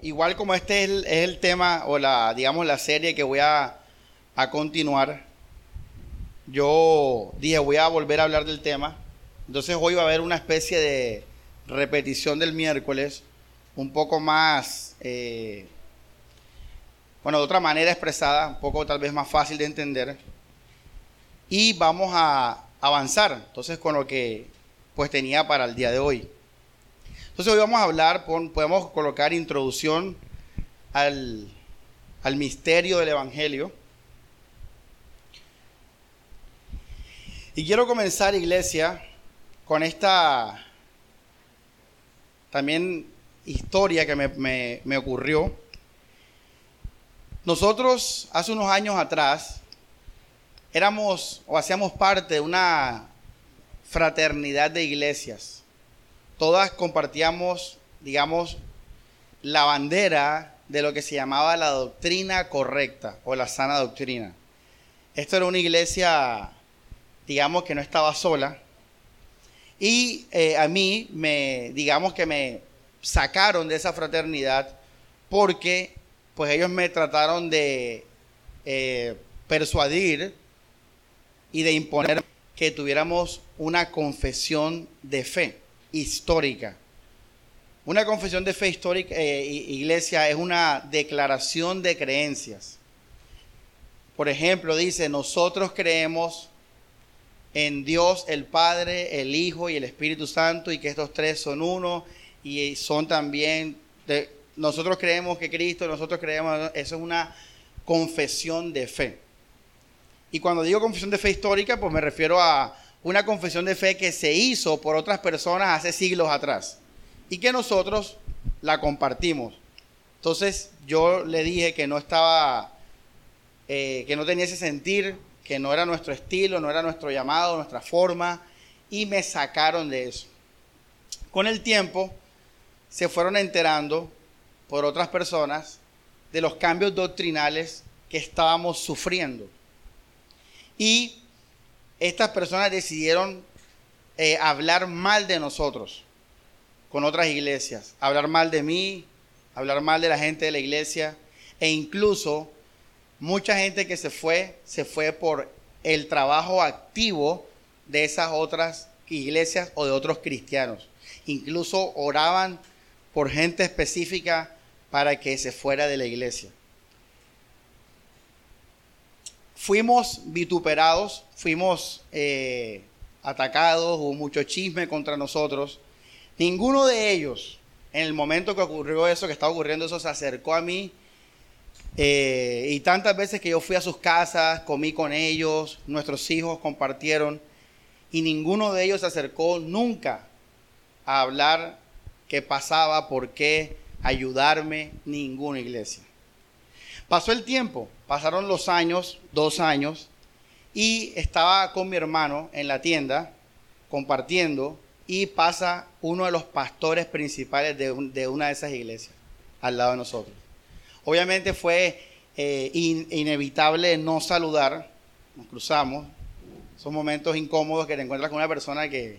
Igual como este es el, tema o la, digamos, la serie que voy a, a continuar, yo dije voy a volver a hablar del tema. Entonces hoy va a haber una especie de repetición del miércoles, un poco más, eh, bueno, de otra manera expresada, un poco tal vez más fácil de entender. Y vamos a avanzar entonces con lo que pues tenía para el día de hoy. Entonces hoy vamos a hablar, podemos colocar introducción al, al misterio del Evangelio. Y quiero comenzar, iglesia, con esta también historia que me, me, ocurrió. Nosotros hace unos años atrás éramos o hacíamos parte de una fraternidad de iglesias todas compartíamos, digamos, la bandera de lo que se llamaba la doctrina correcta o la sana doctrina. Esto era una iglesia, digamos, que no estaba sola. Y eh, a mí, me, digamos que me sacaron de esa fraternidad porque pues ellos me trataron de eh, persuadir y de imponer que tuviéramos una confesión de fe histórica. Una confesión de fe histórica, eh, iglesia, es una declaración de creencias. Por ejemplo, dice, nosotros creemos en Dios el Padre, el Hijo y el Espíritu Santo y que estos tres son uno y son también, nosotros creemos que Cristo, nosotros creemos, eso es una confesión de fe. Y cuando digo confesión de fe histórica, pues me refiero a una confesión de fe que se hizo por otras personas hace siglos atrás y que nosotros la compartimos. Entonces yo le dije que no estaba, eh, que no tenía ese sentir, que no era nuestro estilo, no era nuestro llamado, nuestra forma, y me sacaron de eso. Con el tiempo se fueron enterando por otras personas de los cambios doctrinales que estábamos sufriendo. Y estas personas decidieron eh, hablar mal de nosotros con otras iglesias, hablar mal de mí, hablar mal de la gente de la iglesia e incluso mucha gente que se fue, se fue por el trabajo activo de esas otras iglesias o de otros cristianos. Incluso oraban por gente específica para que se fuera de la iglesia fuimos vituperados, fuimos eh, atacados, hubo mucho chisme contra nosotros. Ninguno de ellos, en el momento que ocurrió eso, que estaba ocurriendo eso, se acercó a mí. Eh, y tantas veces que yo fui a sus casas, comí con ellos, nuestros hijos compartieron, y ninguno de ellos se acercó nunca a hablar qué pasaba, por qué, ayudarme, ninguna iglesia. Pasó el tiempo, pasaron los años, dos años, y estaba con mi hermano en la tienda compartiendo y pasa uno de los pastores principales de, una de esas iglesias al lado de nosotros. Obviamente fue eh, inevitable no saludar, nos cruzamos, son momentos incómodos que te encuentras con una persona que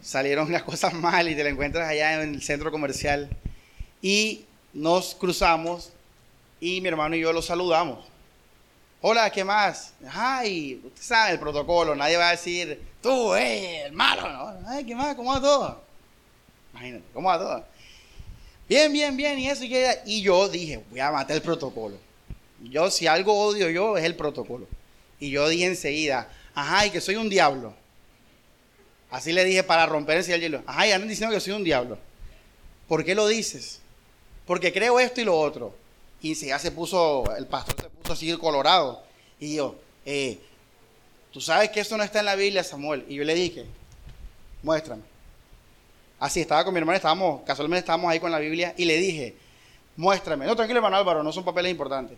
salieron las cosas mal y te la encuentras allá en el centro comercial y nos cruzamos y mi hermano y yo lo saludamos. Hola, ¿qué más? Ay, usted sabe el protocolo, nadie va a decir, tú, eh, el malo, ¿no? Ay, ¿qué más? ¿Cómo va todo? Imagínate, ¿cómo va todo? Bien, bien, bien, y eso y. Y yo dije, voy a matar el protocolo. Yo, si algo odio yo, es el protocolo. Y yo dije enseguida, ajá, y que soy un diablo. Así le dije para romper ese hielo. Ajá, y andan diciendo que soy un diablo. ¿Por qué lo dices? Porque creo esto y lo otro. Y ya se puso, el pastor se puso así colorado. Y yo, eh, tú sabes que eso no está en la Biblia, Samuel. Y yo le dije, muéstrame. Así estaba con mi hermana, estábamos, casualmente estábamos ahí con la Biblia. Y le dije, muéstrame. No, tranquilo, hermano Álvaro, no son papeles importantes.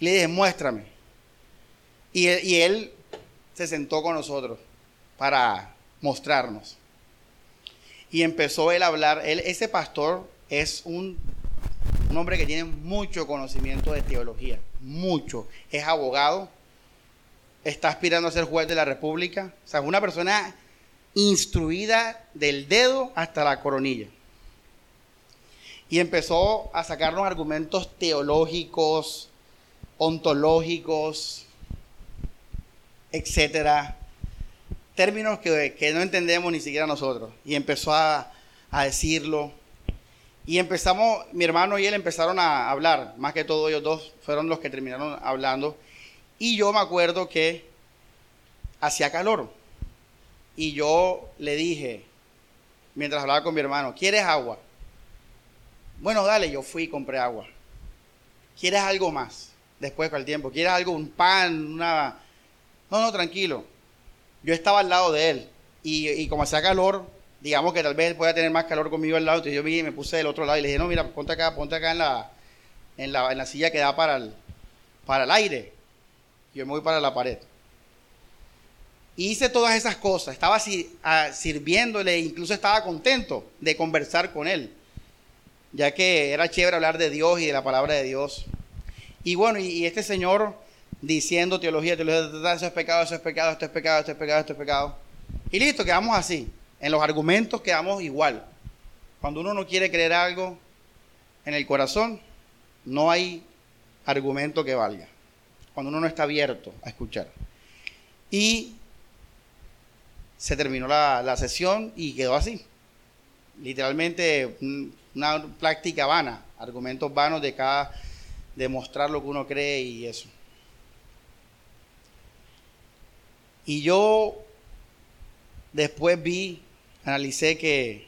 Le dije, muéstrame. Y, y él se sentó con nosotros para mostrarnos. Y empezó él a hablar. Él, ese pastor es un un hombre que tiene mucho conocimiento de teología, mucho. Es abogado, está aspirando a ser juez de la República. O sea, una persona instruida del dedo hasta la coronilla. Y empezó a sacarnos argumentos teológicos, ontológicos, etcétera. Términos que, no entendemos ni siquiera nosotros. Y empezó a, a decirlo. Y empezamos, mi hermano y él empezaron a hablar, más que todo ellos dos fueron los que terminaron hablando. Y yo me acuerdo que hacía calor. Y yo le dije, mientras hablaba con mi hermano, ¿quieres agua? Bueno, dale, yo fui y compré agua. ¿Quieres algo más? Después con el tiempo, ¿quieres algo, un pan, una... No, no, tranquilo. Yo estaba al lado de él y, como hacía calor, digamos que tal vez él pueda tener más calor conmigo al lado, entonces yo me, puse del otro lado y le dije, no, mira, ponte acá, ponte acá en la, en la, en la silla que da para el, para el aire. Yo me voy para la pared. hice todas esas cosas, estaba sirviéndole, incluso estaba contento de conversar con él, ya que era chévere hablar de Dios y de la palabra de Dios. Y bueno, y, este señor diciendo teología, teología, eso es pecado, eso es pecado, esto es pecado, esto es pecado, esto es pecado. Y listo, quedamos así. En los argumentos quedamos igual. Cuando uno no quiere creer algo en el corazón, no hay argumento que valga cuando uno no está abierto a escuchar. Y se terminó la, sesión y quedó así. Literalmente una práctica vana, argumentos vanos de cada demostrar lo que uno cree y eso. Y yo después vi, analicé que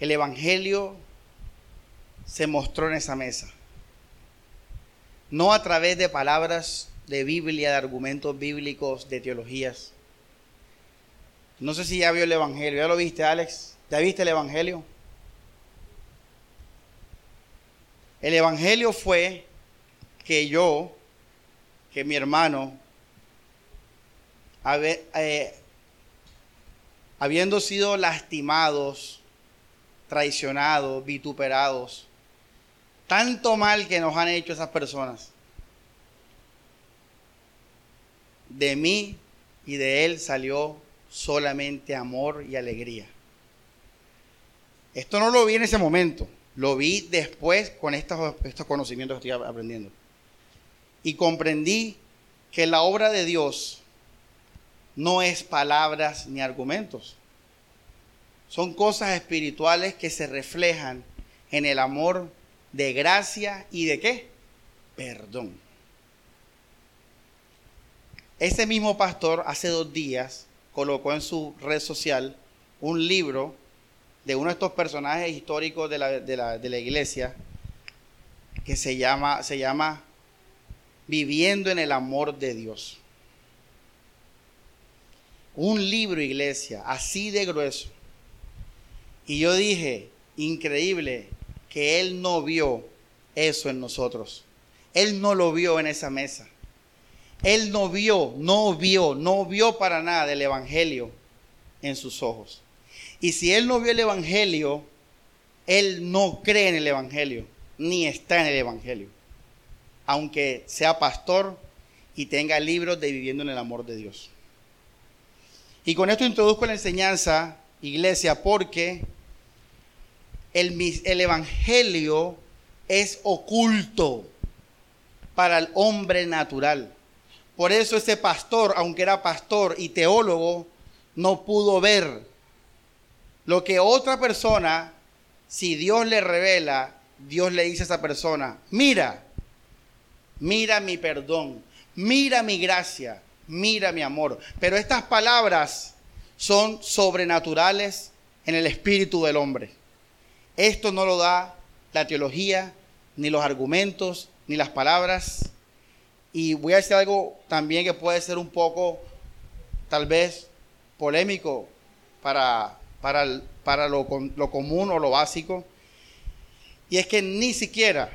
el Evangelio se mostró en esa mesa no a través de palabras de Biblia, de argumentos bíblicos, de teologías. No sé si ya vio el Evangelio. ¿Ya lo viste, Alex? ¿Ya viste el Evangelio? El Evangelio fue que yo, que mi hermano, eh, habiendo sido lastimados, traicionados, vituperados, tanto mal que nos han hecho esas personas. De mí y de él salió solamente amor y alegría. Esto no lo vi en ese momento, lo vi después con estos, conocimientos que estoy aprendiendo. Y comprendí que la obra de Dios no es palabras ni argumentos. Son cosas espirituales que se reflejan en el amor de gracia y de qué? Perdón. Ese mismo pastor hace dos días colocó en su red social un libro de uno de estos personajes históricos de la, iglesia que se llama, se llama Viviendo en el amor de Dios. Un libro, iglesia, así de grueso. Y yo dije, increíble, que Él no vio eso en nosotros. Él no lo vio en esa mesa. Él no vio, no vio, no vio para nada el Evangelio en sus ojos. Y si Él no vio el Evangelio, Él no cree en el Evangelio, ni está en el Evangelio. Aunque sea pastor y tenga libros de viviendo en el amor de Dios. Y con esto introduzco la enseñanza, iglesia, porque el, Evangelio es oculto para el hombre natural. Por eso ese pastor, aunque era pastor y teólogo, no pudo ver lo que otra persona, si Dios le revela, Dios le dice a esa persona, mira, mira mi perdón, mira mi gracia, mira mi amor. Pero estas palabras son sobrenaturales en el espíritu del hombre. Esto no lo da la teología, ni los argumentos, ni las palabras. Y voy a decir algo también que puede ser un poco, tal vez, polémico para, para, para lo, lo común o lo básico. Y es que ni siquiera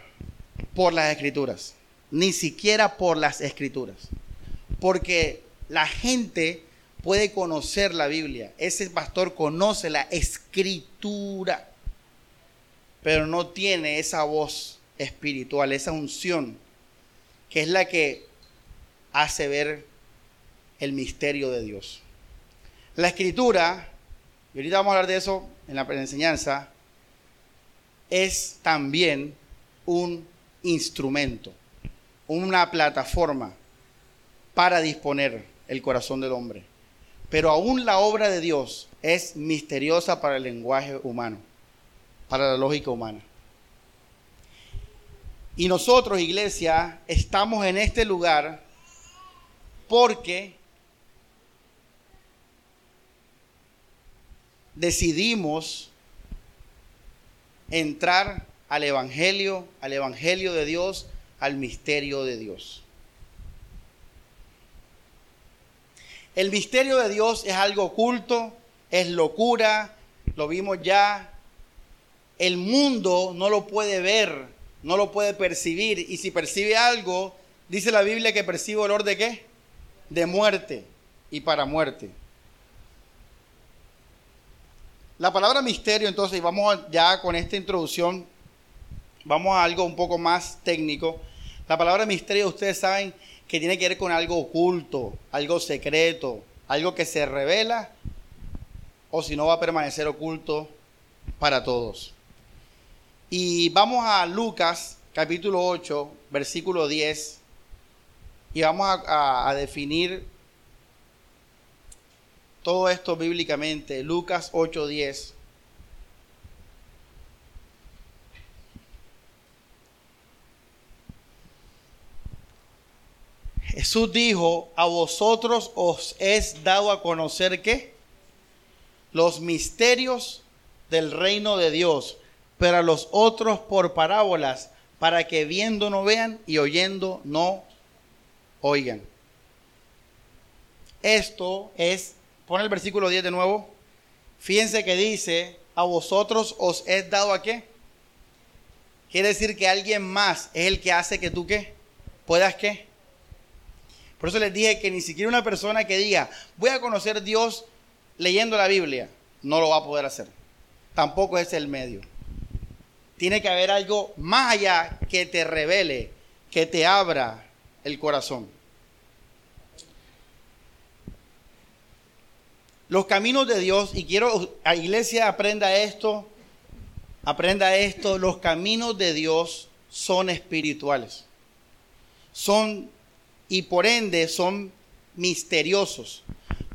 por las escrituras, ni siquiera por las escrituras. Porque la gente puede conocer la Biblia. Ese pastor conoce la escritura pero no tiene esa voz espiritual, esa unción, que es la que hace ver el misterio de Dios. La escritura, y ahorita vamos a hablar de eso en la enseñanza, es también un instrumento, una plataforma para disponer el corazón del hombre. Pero aún la obra de Dios es misteriosa para el lenguaje humano, para la lógica humana. Y nosotros, iglesia, estamos en este lugar porque decidimos entrar al Evangelio, al Evangelio de Dios, al misterio de Dios. El misterio de Dios es algo oculto, es locura, lo vimos ya. El mundo no lo puede ver, no lo puede percibir. Y si percibe algo, dice la Biblia que percibe olor de qué? De muerte y para muerte. La palabra misterio, entonces, y vamos ya con esta introducción, vamos a algo un poco más técnico. La palabra misterio, ustedes saben que tiene que ver con algo oculto, algo secreto, algo que se revela o si no va a permanecer oculto para todos. Y vamos a Lucas capítulo 8, versículo 10, y vamos a, a definir todo esto bíblicamente. Lucas 8, 10. Jesús dijo, a vosotros os es dado a conocer que los misterios del reino de Dios, pero a los otros por parábolas, para que viendo no vean y oyendo no oigan. Esto es, pon el versículo 10 de nuevo, fíjense que dice, a vosotros os es dado a qué. Quiere decir que alguien más es el que hace que tú qué, puedas qué por eso les dije que ni siquiera una persona que diga, voy a conocer a Dios leyendo la Biblia, no lo va a poder hacer. Tampoco es el medio. Tiene que haber algo más allá que te revele, que te abra el corazón. Los caminos de Dios, y quiero a iglesia aprenda esto, aprenda esto, los caminos de Dios son espirituales. Son y por ende son misteriosos.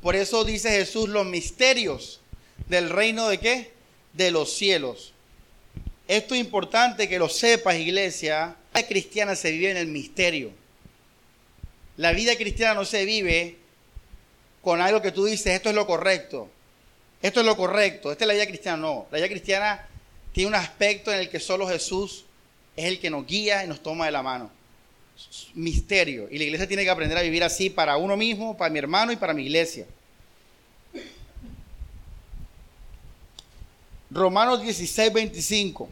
Por eso dice Jesús los misterios del reino de qué? De los cielos. Esto es importante que lo sepas, iglesia. La vida cristiana se vive en el misterio. La vida cristiana no se vive con algo que tú dices, esto es lo correcto. Esto es lo correcto. Esta es la vida cristiana. No. La vida cristiana tiene un aspecto en el que solo Jesús es el que nos guía y nos toma de la mano misterio. Y la iglesia tiene que aprender a vivir así para uno mismo, para mi hermano y para mi iglesia. Romanos 16, 25.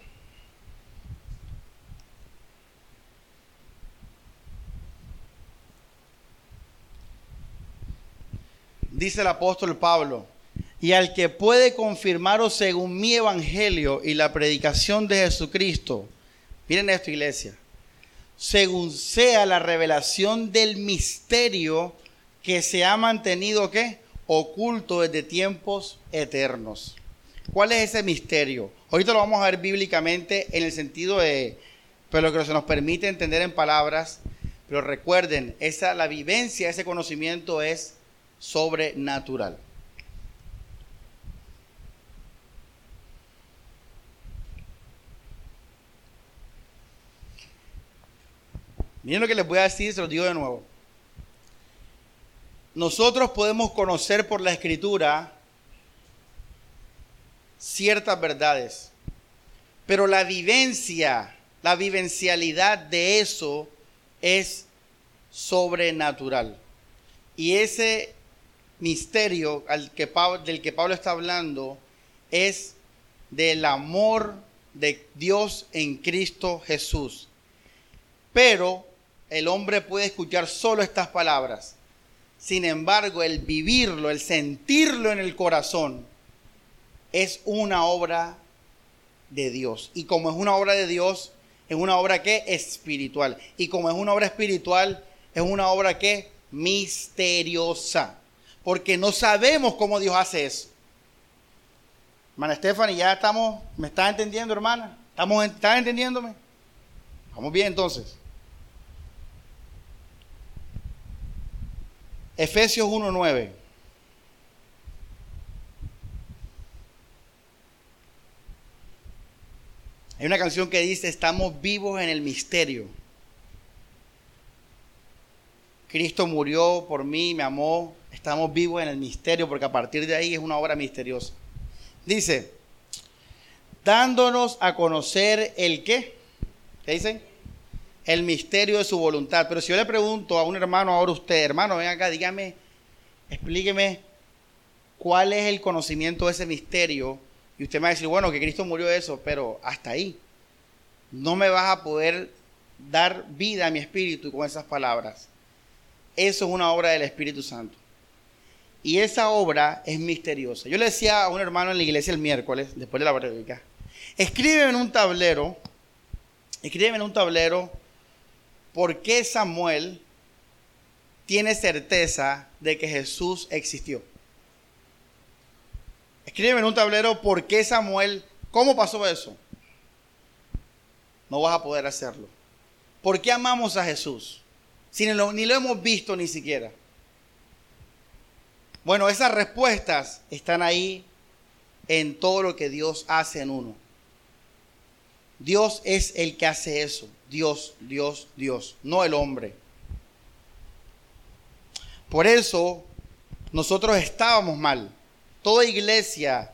Dice el apóstol Pablo, y al que puede confirmaros según mi evangelio y la predicación de Jesucristo. Miren esto, iglesia según sea la revelación del misterio que se ha mantenido ¿qué? oculto desde tiempos eternos. ¿Cuál es ese misterio? Ahorita lo vamos a ver bíblicamente en el sentido de, pero lo que se nos permite entender en palabras. Pero recuerden, esa, la vivencia, ese conocimiento es sobrenatural. Miren lo que les voy a decir, se lo digo de nuevo. Nosotros podemos conocer por la escritura ciertas verdades, pero la vivencia, la vivencialidad de eso es sobrenatural. Y ese misterio del que Pablo está hablando es del amor de Dios en Cristo Jesús. Pero el hombre puede escuchar solo estas palabras. Sin embargo, el vivirlo, el sentirlo en el corazón, es una obra de Dios. Y como es una obra de Dios, es una obra que espiritual. Y como es una obra espiritual, es una obra que misteriosa. Porque no sabemos cómo Dios hace eso. Hermana Stephanie, ya estamos, ¿me estás entendiendo, hermana? ¿Estamos, ¿Están entendiéndome? Vamos bien entonces. Efesios 1.9. Hay una canción que dice, estamos vivos en el misterio. Cristo murió por mí, me amó, estamos vivos en el misterio porque a partir de ahí es una obra misteriosa. Dice, dándonos a conocer el qué. ¿Qué dice? El misterio de su voluntad. Pero si yo le pregunto a un hermano, ahora usted, hermano, ven acá, dígame, explíqueme cuál es el conocimiento de ese misterio y usted me va a decir, bueno, que Cristo murió de eso, pero hasta ahí. No me vas a poder dar vida a mi espíritu con esas palabras. Eso es una obra del Espíritu Santo. Y esa obra es misteriosa. Yo le decía a un hermano en la iglesia el miércoles, después de la prédica, escribe en un tablero, escribe en un tablero por qué Samuel tiene certeza de que Jesús existió. Escribe en un tablero por qué Samuel, cómo pasó eso. No vas a poder hacerlo. ¿Por qué amamos a Jesús? Si ni lo, ni lo hemos visto ni siquiera. Bueno, esas respuestas están ahí en todo lo que Dios hace en uno. Dios es el que hace eso. Dios, Dios, Dios, no el hombre. Por eso nosotros estábamos mal. Toda iglesia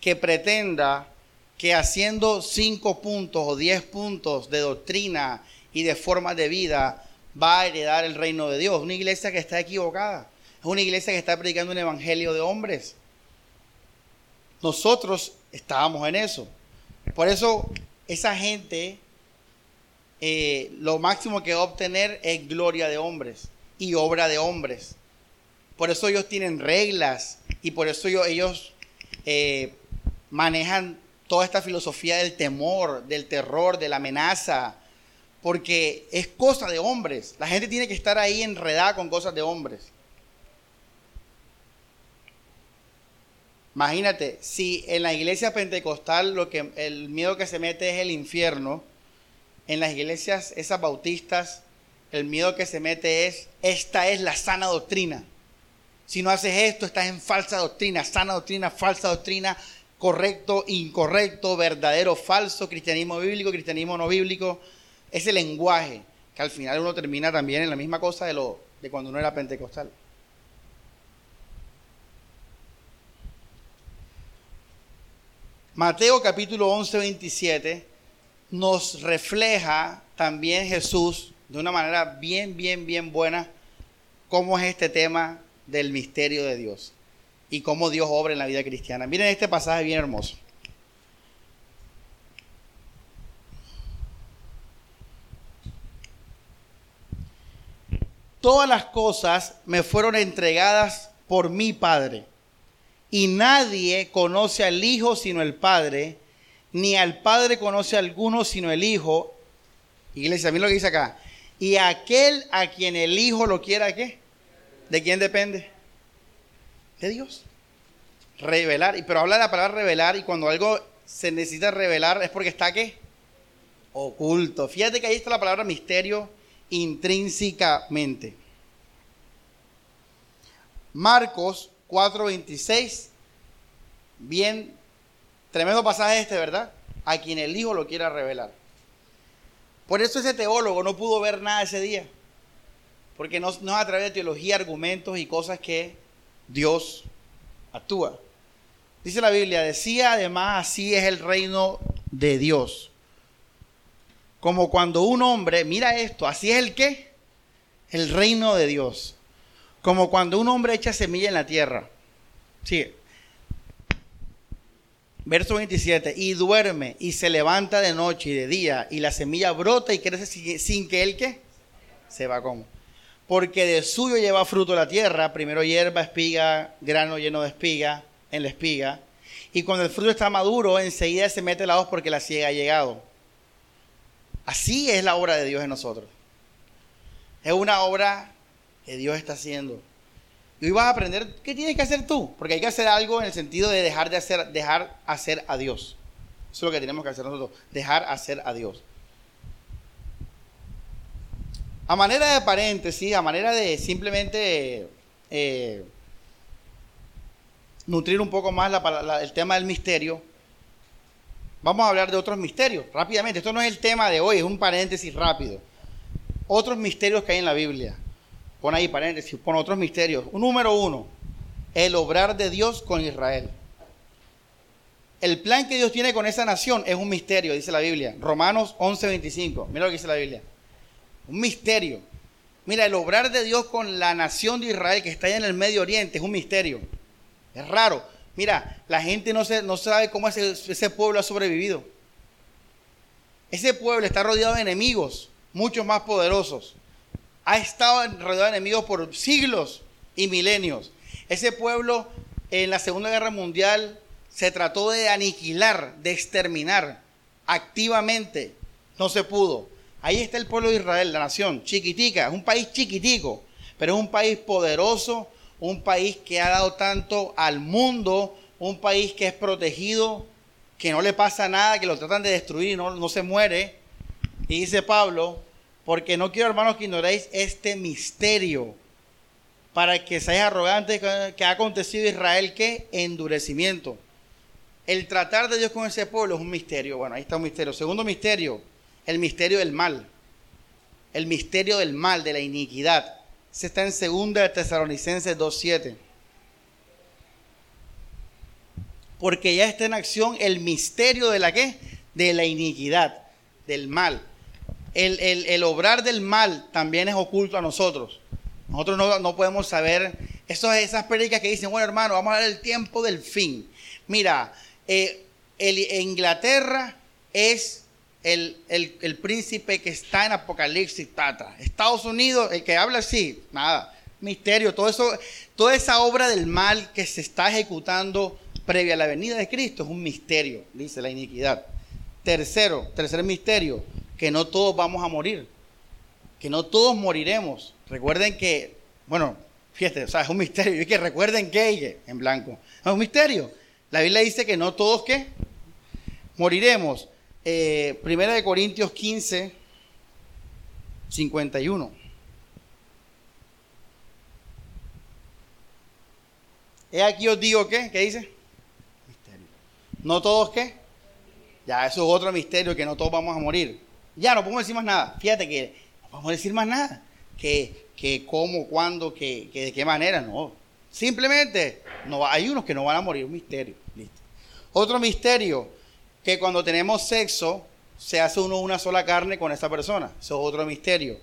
que pretenda que haciendo cinco puntos o diez puntos de doctrina y de forma de vida va a heredar el reino de Dios. Una iglesia que está equivocada. Es una iglesia que está predicando un evangelio de hombres. Nosotros estábamos en eso. Por eso esa gente eh, lo máximo que va a obtener es gloria de hombres y obra de hombres. Por eso ellos tienen reglas y por eso ellos, eh, manejan toda esta filosofía del temor, del terror, de la amenaza, porque es cosa de hombres. La gente tiene que estar ahí enredada con cosas de hombres. Imagínate, si en la iglesia pentecostal lo que el miedo que se mete es el infierno, en las iglesias esas bautistas el miedo que se mete es esta es la sana doctrina. Si no haces esto, estás en falsa doctrina, sana doctrina, falsa doctrina, correcto, incorrecto, verdadero, falso, cristianismo bíblico, cristianismo no bíblico. Ese lenguaje que al final uno termina también en la misma cosa de, lo, de cuando uno era pentecostal. Mateo capítulo 11, 27 nos refleja también Jesús de una manera bien, bien, bien buena cómo es este tema del misterio de Dios y cómo Dios obra en la vida cristiana. Miren este pasaje bien hermoso. Todas las cosas me fueron entregadas por mi Padre. Y nadie conoce al Hijo sino el Padre, ni al Padre conoce a alguno sino el Hijo. Iglesia, miren lo que dice acá. Y aquel a quien el Hijo lo quiera, ¿qué? ¿De quién depende? De Dios. Revelar, pero habla la palabra revelar y cuando algo se necesita revelar es porque está qué? Oculto. Fíjate que ahí está la palabra misterio intrínsecamente. Marcos 4:26, bien, tremendo pasaje este, ¿verdad? A quien el Hijo lo quiera revelar. Por eso ese teólogo no pudo ver nada ese día. Porque no, es a través de teología, argumentos y cosas que Dios actúa. Dice la Biblia, decía además, así es el reino de Dios. Como cuando un hombre, mira esto, así es el qué? El reino de Dios. Como cuando un hombre echa semilla en la tierra. Sigue. Verso 27. Y duerme y se levanta de noche y de día y la semilla brota y crece sin, que él qué? Se va como porque de suyo lleva fruto la tierra, primero hierba, espiga, grano lleno de espiga en la espiga, y cuando el fruto está maduro, enseguida se mete la hoz porque la ciega ha llegado. Así es la obra de Dios en nosotros. Es una obra que Dios está haciendo. Y hoy vas a aprender qué tienes que hacer tú, porque hay que hacer algo en el sentido de dejar de hacer, dejar hacer a Dios. Eso es lo que tenemos que hacer nosotros, dejar hacer a Dios. A manera de paréntesis, a manera de simplemente eh, nutrir un poco más el tema del misterio, vamos a hablar de otros misterios rápidamente. Esto no es el tema de hoy, es un paréntesis rápido. Otros misterios que hay en la Biblia. Pon ahí paréntesis, pon otros misterios. Un número uno, el obrar de Dios con Israel. El plan que Dios tiene con esa nación es un misterio, dice la Biblia. Romanos 11:25. Mira lo que dice la Biblia. Un misterio. Mira, el obrar de Dios con la nación de Israel que está allá en el Medio Oriente es un misterio. Es raro. Mira, la gente no, se, no sabe cómo ese, ese pueblo ha sobrevivido. Ese pueblo está rodeado de enemigos, muchos más poderosos. Ha estado rodeado de enemigos por siglos y milenios. Ese pueblo en la Segunda Guerra Mundial se trató de aniquilar, de exterminar activamente. No se pudo. Ahí está el pueblo de Israel, la nación, chiquitica, es un país chiquitico, pero es un país poderoso, un país que ha dado tanto al mundo, un país que es protegido, que no le pasa nada, que lo tratan de destruir, no, no se muere. Y dice Pablo, porque no quiero hermanos que ignoréis este misterio, para que seáis arrogantes que ha acontecido Israel, que endurecimiento. El tratar de Dios con ese pueblo es un misterio. Bueno, ahí está un misterio. Segundo misterio, el misterio del mal. El misterio del mal, de la iniquidad. Se está en 2 de Tesalonicenses 2.7. Porque ya está en acción el misterio de la qué? De la iniquidad, del mal. El, obrar del mal también es oculto a nosotros. Nosotros no, podemos saber eso, esas prédicas que dicen, bueno hermano, vamos a ver el tiempo del fin. Mira, eh, Inglaterra es el, príncipe que está en Apocalipsis, tata. Estados Unidos, el que habla así, nada, misterio, todo eso, toda esa obra del mal que se está ejecutando previa a la venida de Cristo es un misterio, dice la iniquidad. Tercero, tercer misterio, que no todos vamos a morir, que no todos moriremos. Recuerden que, bueno, fíjate, o sea, es un misterio, y que recuerden que, en blanco, es un misterio. La Biblia dice que no todos, ¿qué? Moriremos. Eh, primera de Corintios 15, 51. He aquí os digo que, ¿qué dice? Misterio. ¿No todos qué? Ya, eso es otro misterio, que no todos vamos a morir. Ya, no podemos decir más nada. Fíjate que no podemos decir más nada. Que, que cómo, cuándo, que, que de qué manera, no. Simplemente, no, hay unos que no van a morir, un misterio. Listo. Otro misterio, que cuando tenemos sexo se hace uno una sola carne con esa persona. Eso es otro misterio.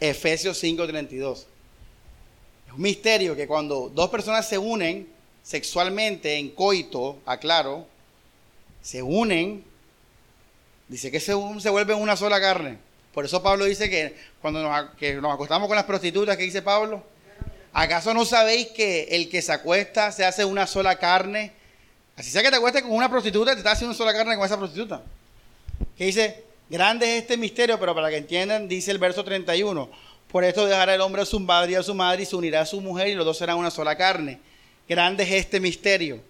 Efesios 5:32. Es un misterio que cuando dos personas se unen sexualmente en coito, aclaro, se unen, dice que se, se vuelven una sola carne. Por eso Pablo dice que cuando nos, que nos acostamos con las prostitutas, ¿qué dice Pablo? ¿Acaso no sabéis que el que se acuesta se hace una sola carne Así sea que te acuestes con una prostituta, te estás haciendo una sola carne con esa prostituta. Que dice, grande es este misterio, pero para que entiendan, dice el verso 31. Por esto dejará el hombre a su padre y a su madre y se unirá a su mujer y los dos serán una sola carne. Grande es este misterio.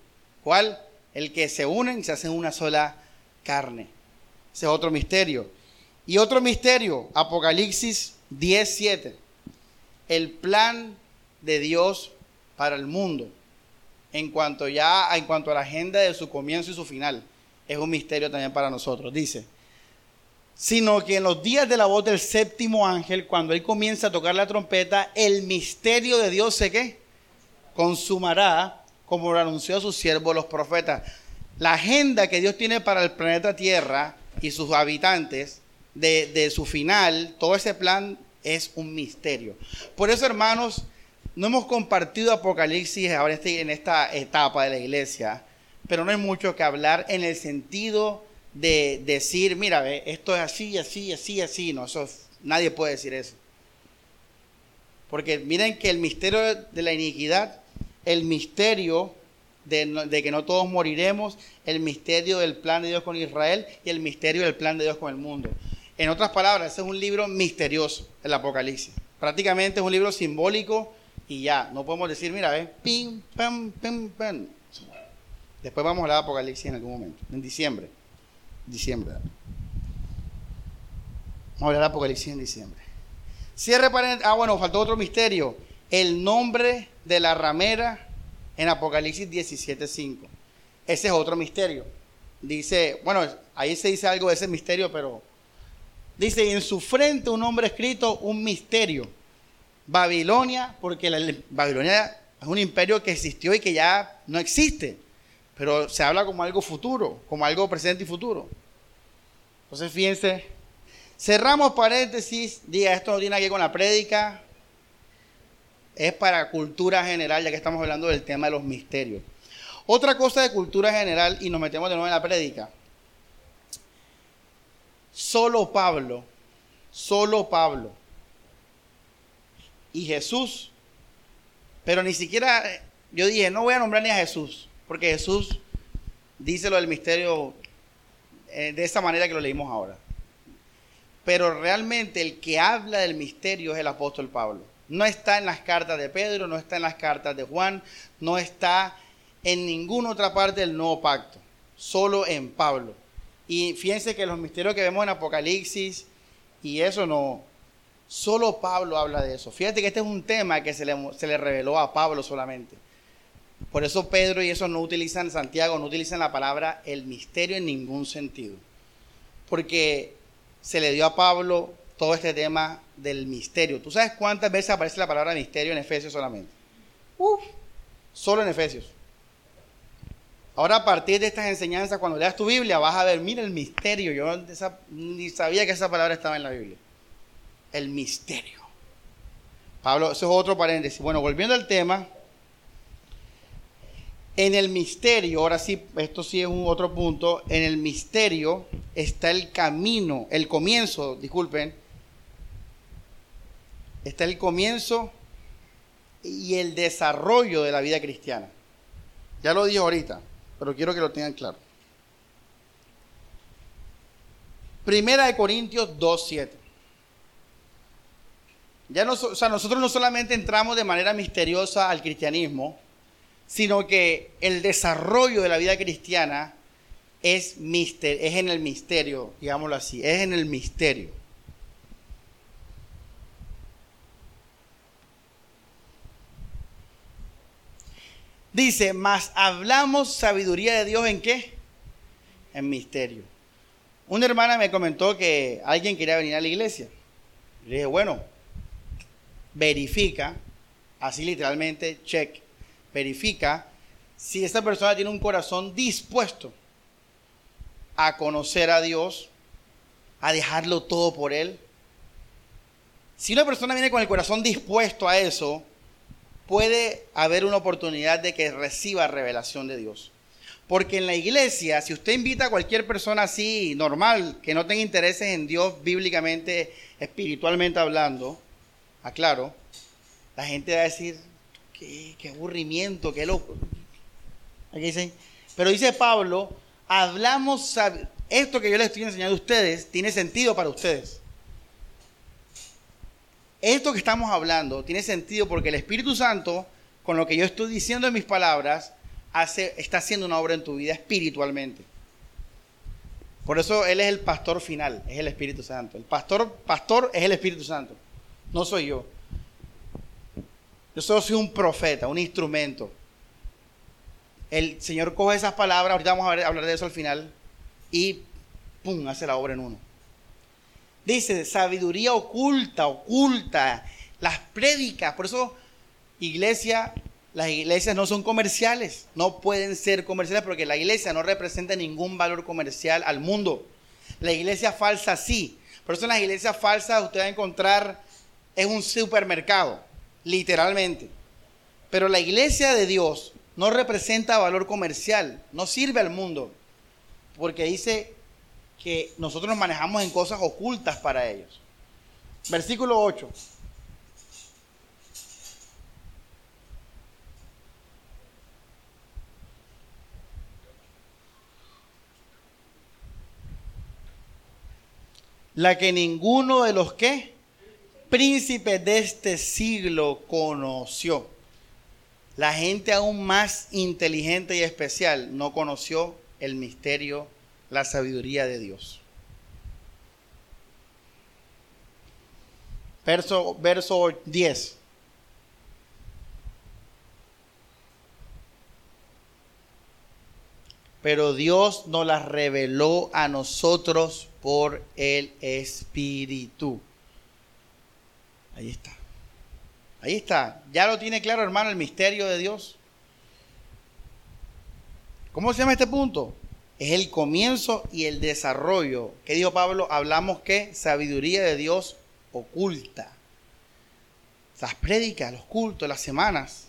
¿Cuál? El que se unen y se hacen una sola carne. Ese es otro misterio. Y otro misterio, Apocalipsis 17. El plan de Dios para el mundo en cuanto ya en cuanto a la agenda de su comienzo y su final. Es un misterio también para nosotros. Dice, sino que en los días de la voz del séptimo ángel, cuando él comienza a tocar la trompeta, el misterio de Dios se qué? Consumará, como lo anunció a sus siervos los profetas. La agenda que Dios tiene para el planeta Tierra y sus habitantes, de, de su final, todo ese plan es un misterio. Por eso, hermanos, no hemos compartido Apocalipsis ahora este, en esta etapa de la iglesia, pero no hay mucho que hablar en el sentido de decir, mira, esto es así, así, así, así. No, eso nadie puede decir eso. Porque miren que el misterio de la iniquidad, el misterio de, de, que no todos moriremos, el misterio del plan de Dios con Israel y el misterio del plan de Dios con el mundo. En otras palabras, ese es un libro misterioso, el Apocalipsis. Prácticamente es un libro simbólico y ya. No podemos decir, mira, ven, pim, pam, pam, pam. Después vamos a la Apocalipsis en algún momento, en diciembre. diciembre. Vamos a hablar de Apocalipsis en diciembre. Cierre paréntesis. Ah, bueno, faltó otro misterio. El nombre de la ramera en Apocalipsis 17.5. Ese es otro misterio. Dice, bueno, ahí se dice algo de ese misterio, pero dice, en su frente un nombre escrito, un misterio. Babilonia, porque la, Babilonia es un imperio que existió y que ya no existe, pero se habla como algo futuro, como algo presente y futuro. Entonces, fíjense, cerramos paréntesis, diga, esto no tiene que ver con la prédica, es para cultura general, ya que estamos hablando del tema de los misterios. Otra cosa de cultura general, y nos metemos de nuevo en la prédica. Solo Pablo, solo Pablo y Jesús, pero ni siquiera, yo dije, no voy a nombrar ni a Jesús, porque Jesús dice lo del misterio eh, de esa manera que lo leímos ahora. Pero realmente el que habla del misterio es el apóstol Pablo. No está en las cartas de Pedro, no está en las cartas de Juan, no está en ninguna otra parte del nuevo pacto, solo en Pablo. Y fíjense que los misterios que vemos en Apocalipsis y eso no, solo Pablo habla de eso. Fíjate que este es un tema que se le, se le reveló a Pablo solamente. Por eso Pedro y eso no utilizan, Santiago no utilizan la palabra el misterio en ningún sentido. Porque se le dio a Pablo todo este tema del misterio. ¿Tú sabes cuántas veces aparece la palabra misterio en Efesios solamente? Uf, solo en Efesios. Ahora a partir de estas enseñanzas, cuando leas tu Biblia, vas a ver, mira el misterio. Yo ni sabía que esa palabra estaba en la Biblia. El misterio. Pablo, eso es otro paréntesis. Bueno, volviendo al tema, en el misterio, ahora sí, esto sí es un otro punto, en el misterio está el camino, el comienzo, disculpen, está el comienzo y el desarrollo de la vida cristiana. Ya lo dije ahorita, pero quiero que lo tengan claro. Primera de Corintios 2.7. Ya o sea, nosotros no solamente entramos de manera misteriosa al cristianismo, sino que el desarrollo de la vida cristiana es en el misterio, digámoslo así, es en el misterio. Dice, mas hablamos sabiduría de Dios en qué? En misterio. Una hermana me comentó que alguien quería venir a la iglesia. Le dije, bueno, verifica, así literalmente, check, verifica si esta persona tiene un corazón dispuesto a conocer a Dios, a dejarlo todo por Él. Si una persona viene con el corazón dispuesto a eso, puede haber una oportunidad de que reciba revelación de Dios. Porque en la iglesia, si usted invita a cualquier persona así, normal, que no tenga intereses en Dios bíblicamente, espiritualmente hablando, aclaro, la gente va a decir, qué, aburrimiento, qué loco. Aquí pero dice Pablo, hablamos, esto que yo les estoy enseñando a ustedes tiene sentido para ustedes esto que estamos hablando tiene sentido porque el Espíritu Santo, con lo que yo estoy diciendo en mis palabras, hace, está haciendo una obra en tu vida espiritualmente. Por eso Él es el pastor final, es el Espíritu Santo. El pastor, pastor es el Espíritu Santo, no soy yo. Yo solo soy un profeta, un instrumento. El Señor coge esas palabras, ahorita vamos a hablar de eso al final, y ¡pum! hace la obra en uno. Dice, sabiduría oculta, oculta. Las prédicas. Por eso, iglesia, las iglesias no son comerciales. No pueden ser comerciales porque la iglesia no representa ningún valor comercial al mundo. La iglesia falsa sí. Por eso en las iglesias falsas usted va a encontrar, es un supermercado, literalmente. Pero la iglesia de Dios no representa valor comercial, no sirve al mundo. Porque dice que nosotros nos manejamos en cosas ocultas para ellos. Versículo 8. La que ninguno de los que príncipes de este siglo conoció. La gente aún más inteligente y especial no conoció el misterio la sabiduría de Dios. Verso, verso 10. Pero Dios nos las reveló a nosotros por el Espíritu. Ahí está. Ahí está. Ya lo tiene claro, hermano, el misterio de Dios. ¿Cómo se llama este punto? Es el comienzo y el desarrollo. ¿Qué dijo Pablo? Hablamos que sabiduría de Dios oculta. Las prédicas, los cultos, las semanas.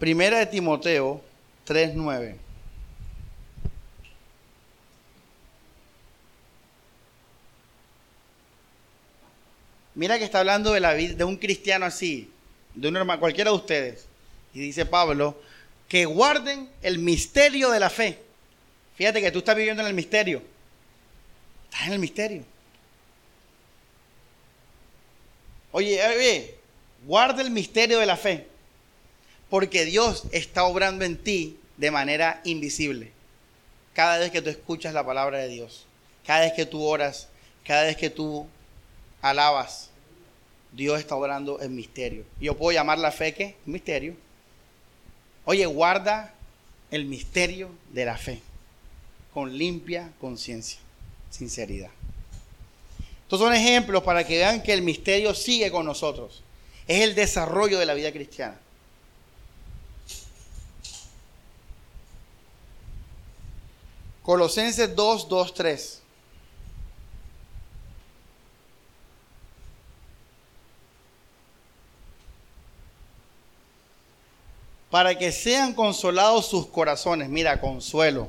Primera de Timoteo 3.9. Mira que está hablando de la de un cristiano así, de un hermano, cualquiera de ustedes. Y dice Pablo, que guarden el misterio de la fe. Fíjate que tú estás viviendo en el misterio. Estás en el misterio. Oye, oye, guarda el misterio de la fe. Porque Dios está obrando en ti de manera invisible. Cada vez que tú escuchas la palabra de Dios, cada vez que tú oras, cada vez que tú alabas, Dios está obrando en misterio. Yo puedo llamar la fe que misterio. Oye, guarda el misterio de la fe con limpia conciencia, sinceridad. Estos son ejemplos para que vean que el misterio sigue con nosotros. Es el desarrollo de la vida cristiana. Colosenses 2, 2, 3. Para que sean consolados sus corazones, mira, consuelo,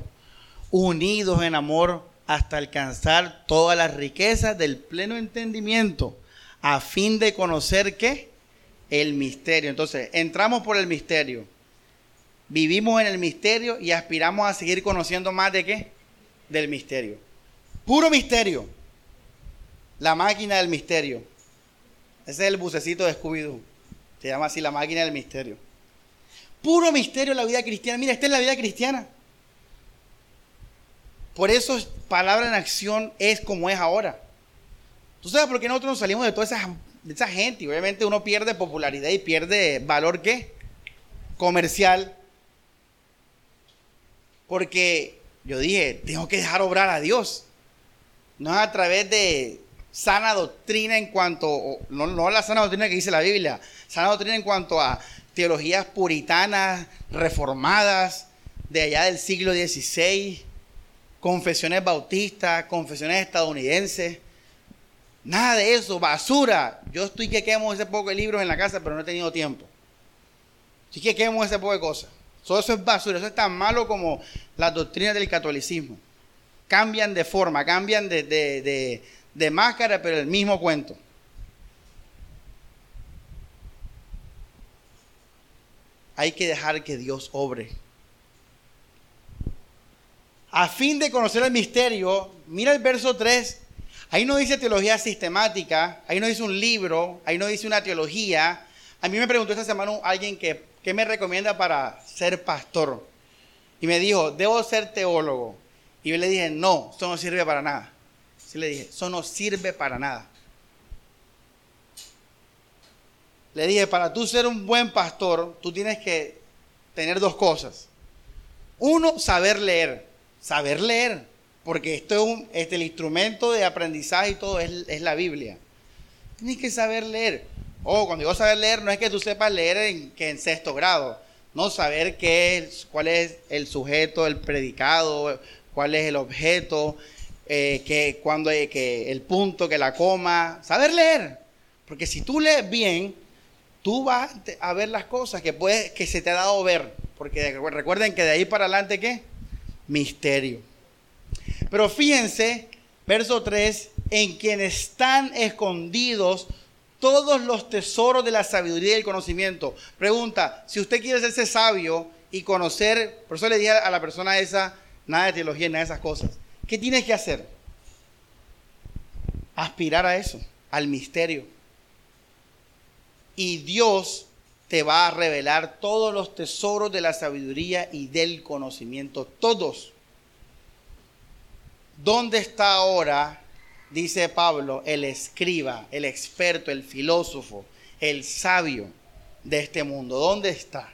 unidos en amor hasta alcanzar todas las riquezas del pleno entendimiento, a fin de conocer qué? El misterio. Entonces, entramos por el misterio vivimos en el misterio y aspiramos a seguir conociendo más de qué? Del misterio. Puro misterio. La máquina del misterio. Ese es el bucecito de Scooby-Doo. Se llama así la máquina del misterio. Puro misterio la vida cristiana. Mira, esta es la vida cristiana. Por eso palabra en acción es como es ahora. ¿Tú sabes por qué nosotros nos salimos de toda esa, de esa gente? Y obviamente uno pierde popularidad y pierde valor ¿qué? comercial porque yo dije, tengo que dejar obrar a Dios. No es a través de sana doctrina en cuanto, no, no la sana doctrina que dice la Biblia, sana doctrina en cuanto a teologías puritanas, reformadas, de allá del siglo XVI, confesiones bautistas, confesiones estadounidenses. Nada de eso, basura. Yo estoy que quemo ese poco de libros en la casa, pero no he tenido tiempo. Estoy que quemo ese poco de cosas. Todo eso es basura, eso es tan malo como las doctrinas del catolicismo. Cambian de forma, cambian de, máscara, pero el mismo cuento. Hay que dejar que Dios obre. A fin de conocer el misterio, mira el verso 3. Ahí no dice teología sistemática, ahí no dice un libro, ahí no dice una teología. A mí me preguntó esta semana alguien que ¿qué me recomienda para ser pastor? Y me dijo, debo ser teólogo. Y yo le dije, no, eso no sirve para nada. Sí le dije, eso no sirve para nada. Le dije, para tú ser un buen pastor, tú tienes que tener dos cosas. Uno, saber leer. Saber leer. Porque esto es, un, este, el instrumento de aprendizaje y todo es, es la Biblia. Tienes que saber leer. Oh, cuando digo saber leer, no es que tú sepas leer en, que en sexto grado. No, saber qué es, cuál es el sujeto, el predicado, cuál es el objeto, eh, que, cuando, que el punto, que la coma. Saber leer. Porque si tú lees bien, tú vas a ver las cosas que, que se te ha dado ver. Porque recuerden que de ahí para adelante, ¿qué? Misterio. Pero fíjense, verso 3, en quienes están escondidos todos los tesoros de la sabiduría y el conocimiento. Pregunta, si usted quiere ser sabio y conocer, por eso le dije a la persona esa, nada de teología, nada de esas cosas. ¿Qué tienes que hacer? Aspirar a eso, al misterio. Y Dios te va a revelar todos los tesoros de la sabiduría y del conocimiento, todos. ¿Dónde está ahora, dice Pablo, el escriba, el experto, el filósofo, el sabio de este mundo? ¿Dónde está?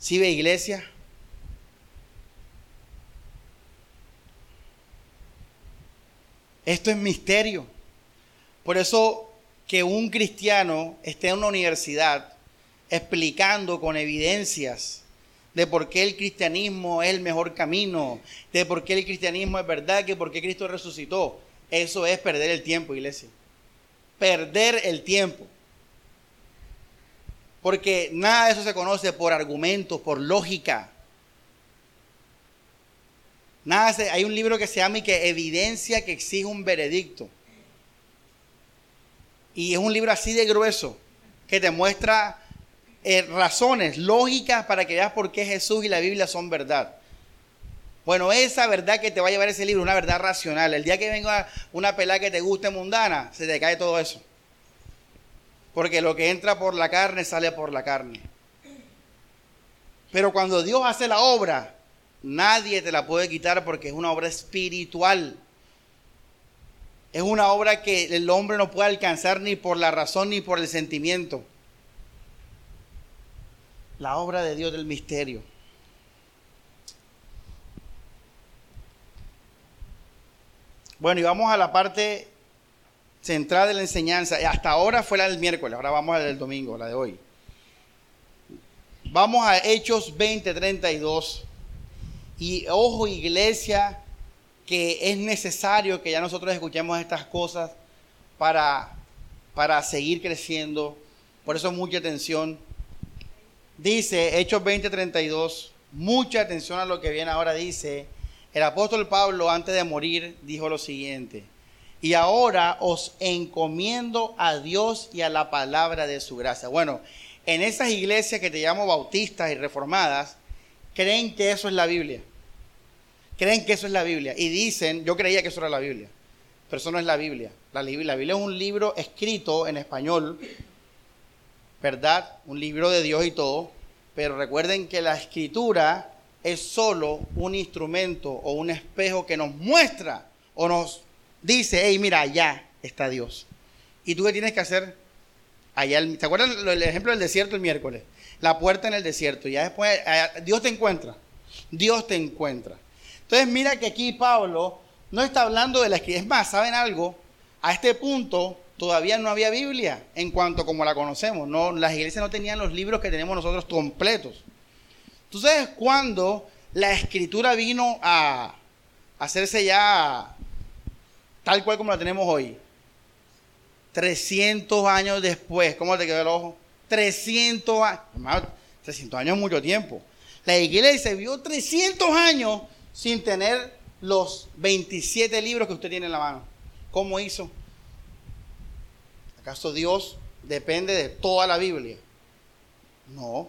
¿Sí ve iglesia? Esto es misterio. Por eso que un cristiano esté en una universidad explicando con evidencias de por qué el cristianismo es el mejor camino, de por qué el cristianismo es verdad, que por qué Cristo resucitó. Eso es perder el tiempo, iglesia. Perder el tiempo. Porque nada de eso se conoce por argumentos, por lógica. Nada, hay un libro que se llama y que evidencia que exige un veredicto. Y es un libro así de grueso que te muestra eh, razones lógicas para que veas por qué Jesús y la Biblia son verdad. Bueno, esa verdad que te va a llevar ese libro, una verdad racional. El día que venga una pelada que te guste mundana, se te cae todo eso. Porque lo que entra por la carne sale por la carne. Pero cuando Dios hace la obra, nadie te la puede quitar porque es una obra espiritual. Es una obra que el hombre no puede alcanzar ni por la razón ni por el sentimiento. La obra de Dios del misterio. Bueno, y vamos a la parte central de la enseñanza. Hasta ahora fue la del miércoles, ahora vamos a la del domingo, la de hoy. Vamos a Hechos 20, 32. Y ojo, iglesia, que es necesario que ya nosotros escuchemos estas cosas para, para seguir creciendo. Por eso mucha atención. Dice Hechos 20:32, mucha atención a lo que viene ahora. Dice, el apóstol Pablo antes de morir dijo lo siguiente, y ahora os encomiendo a Dios y a la palabra de su gracia. Bueno, en esas iglesias que te llamo bautistas y reformadas, creen que eso es la Biblia creen que eso es la Biblia y dicen, yo creía que eso era la Biblia, pero eso no es la Biblia. La, Biblia es un libro escrito en español, ¿verdad? Un libro de Dios y todo, pero recuerden que la escritura es solo un instrumento o un espejo que nos muestra o nos dice, hey, mira, allá está Dios. ¿Y tú qué tienes que hacer? Allá, ¿te acuerdas el ejemplo del desierto el miércoles? La puerta en el desierto. Ya después, Dios te encuentra. Dios te encuentra. Entonces mira que aquí Pablo no está hablando de la escritura. Es más, ¿saben algo? A este punto todavía no había Biblia en cuanto como la conocemos. No, las iglesias no tenían los libros que tenemos nosotros completos. Entonces, cuando la escritura vino a hacerse ya tal cual como la tenemos hoy, 300 años después, ¿cómo te quedó el ojo? 300 años, 300 años es mucho tiempo. La iglesia vio 300 años sin tener los 27 libros que usted tiene en la mano? ¿Cómo hizo? ¿Acaso Dios depende de toda la Biblia? No.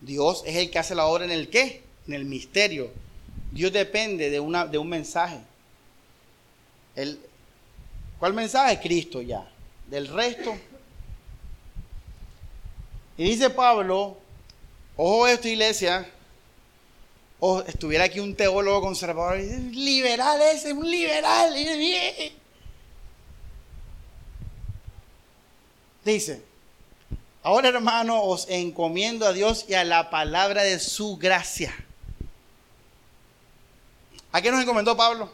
Dios es el que hace la obra en el qué? En el misterio. Dios depende de, una, de un mensaje. El, ¿Cuál mensaje? Cristo ya. Del resto. Y dice Pablo, ojo esto iglesia, o estuviera aquí un teólogo conservador y dice, liberal ese, un liberal. Dice, ahora hermano, os encomiendo a Dios y a la palabra de su gracia. ¿A qué nos encomendó Pablo?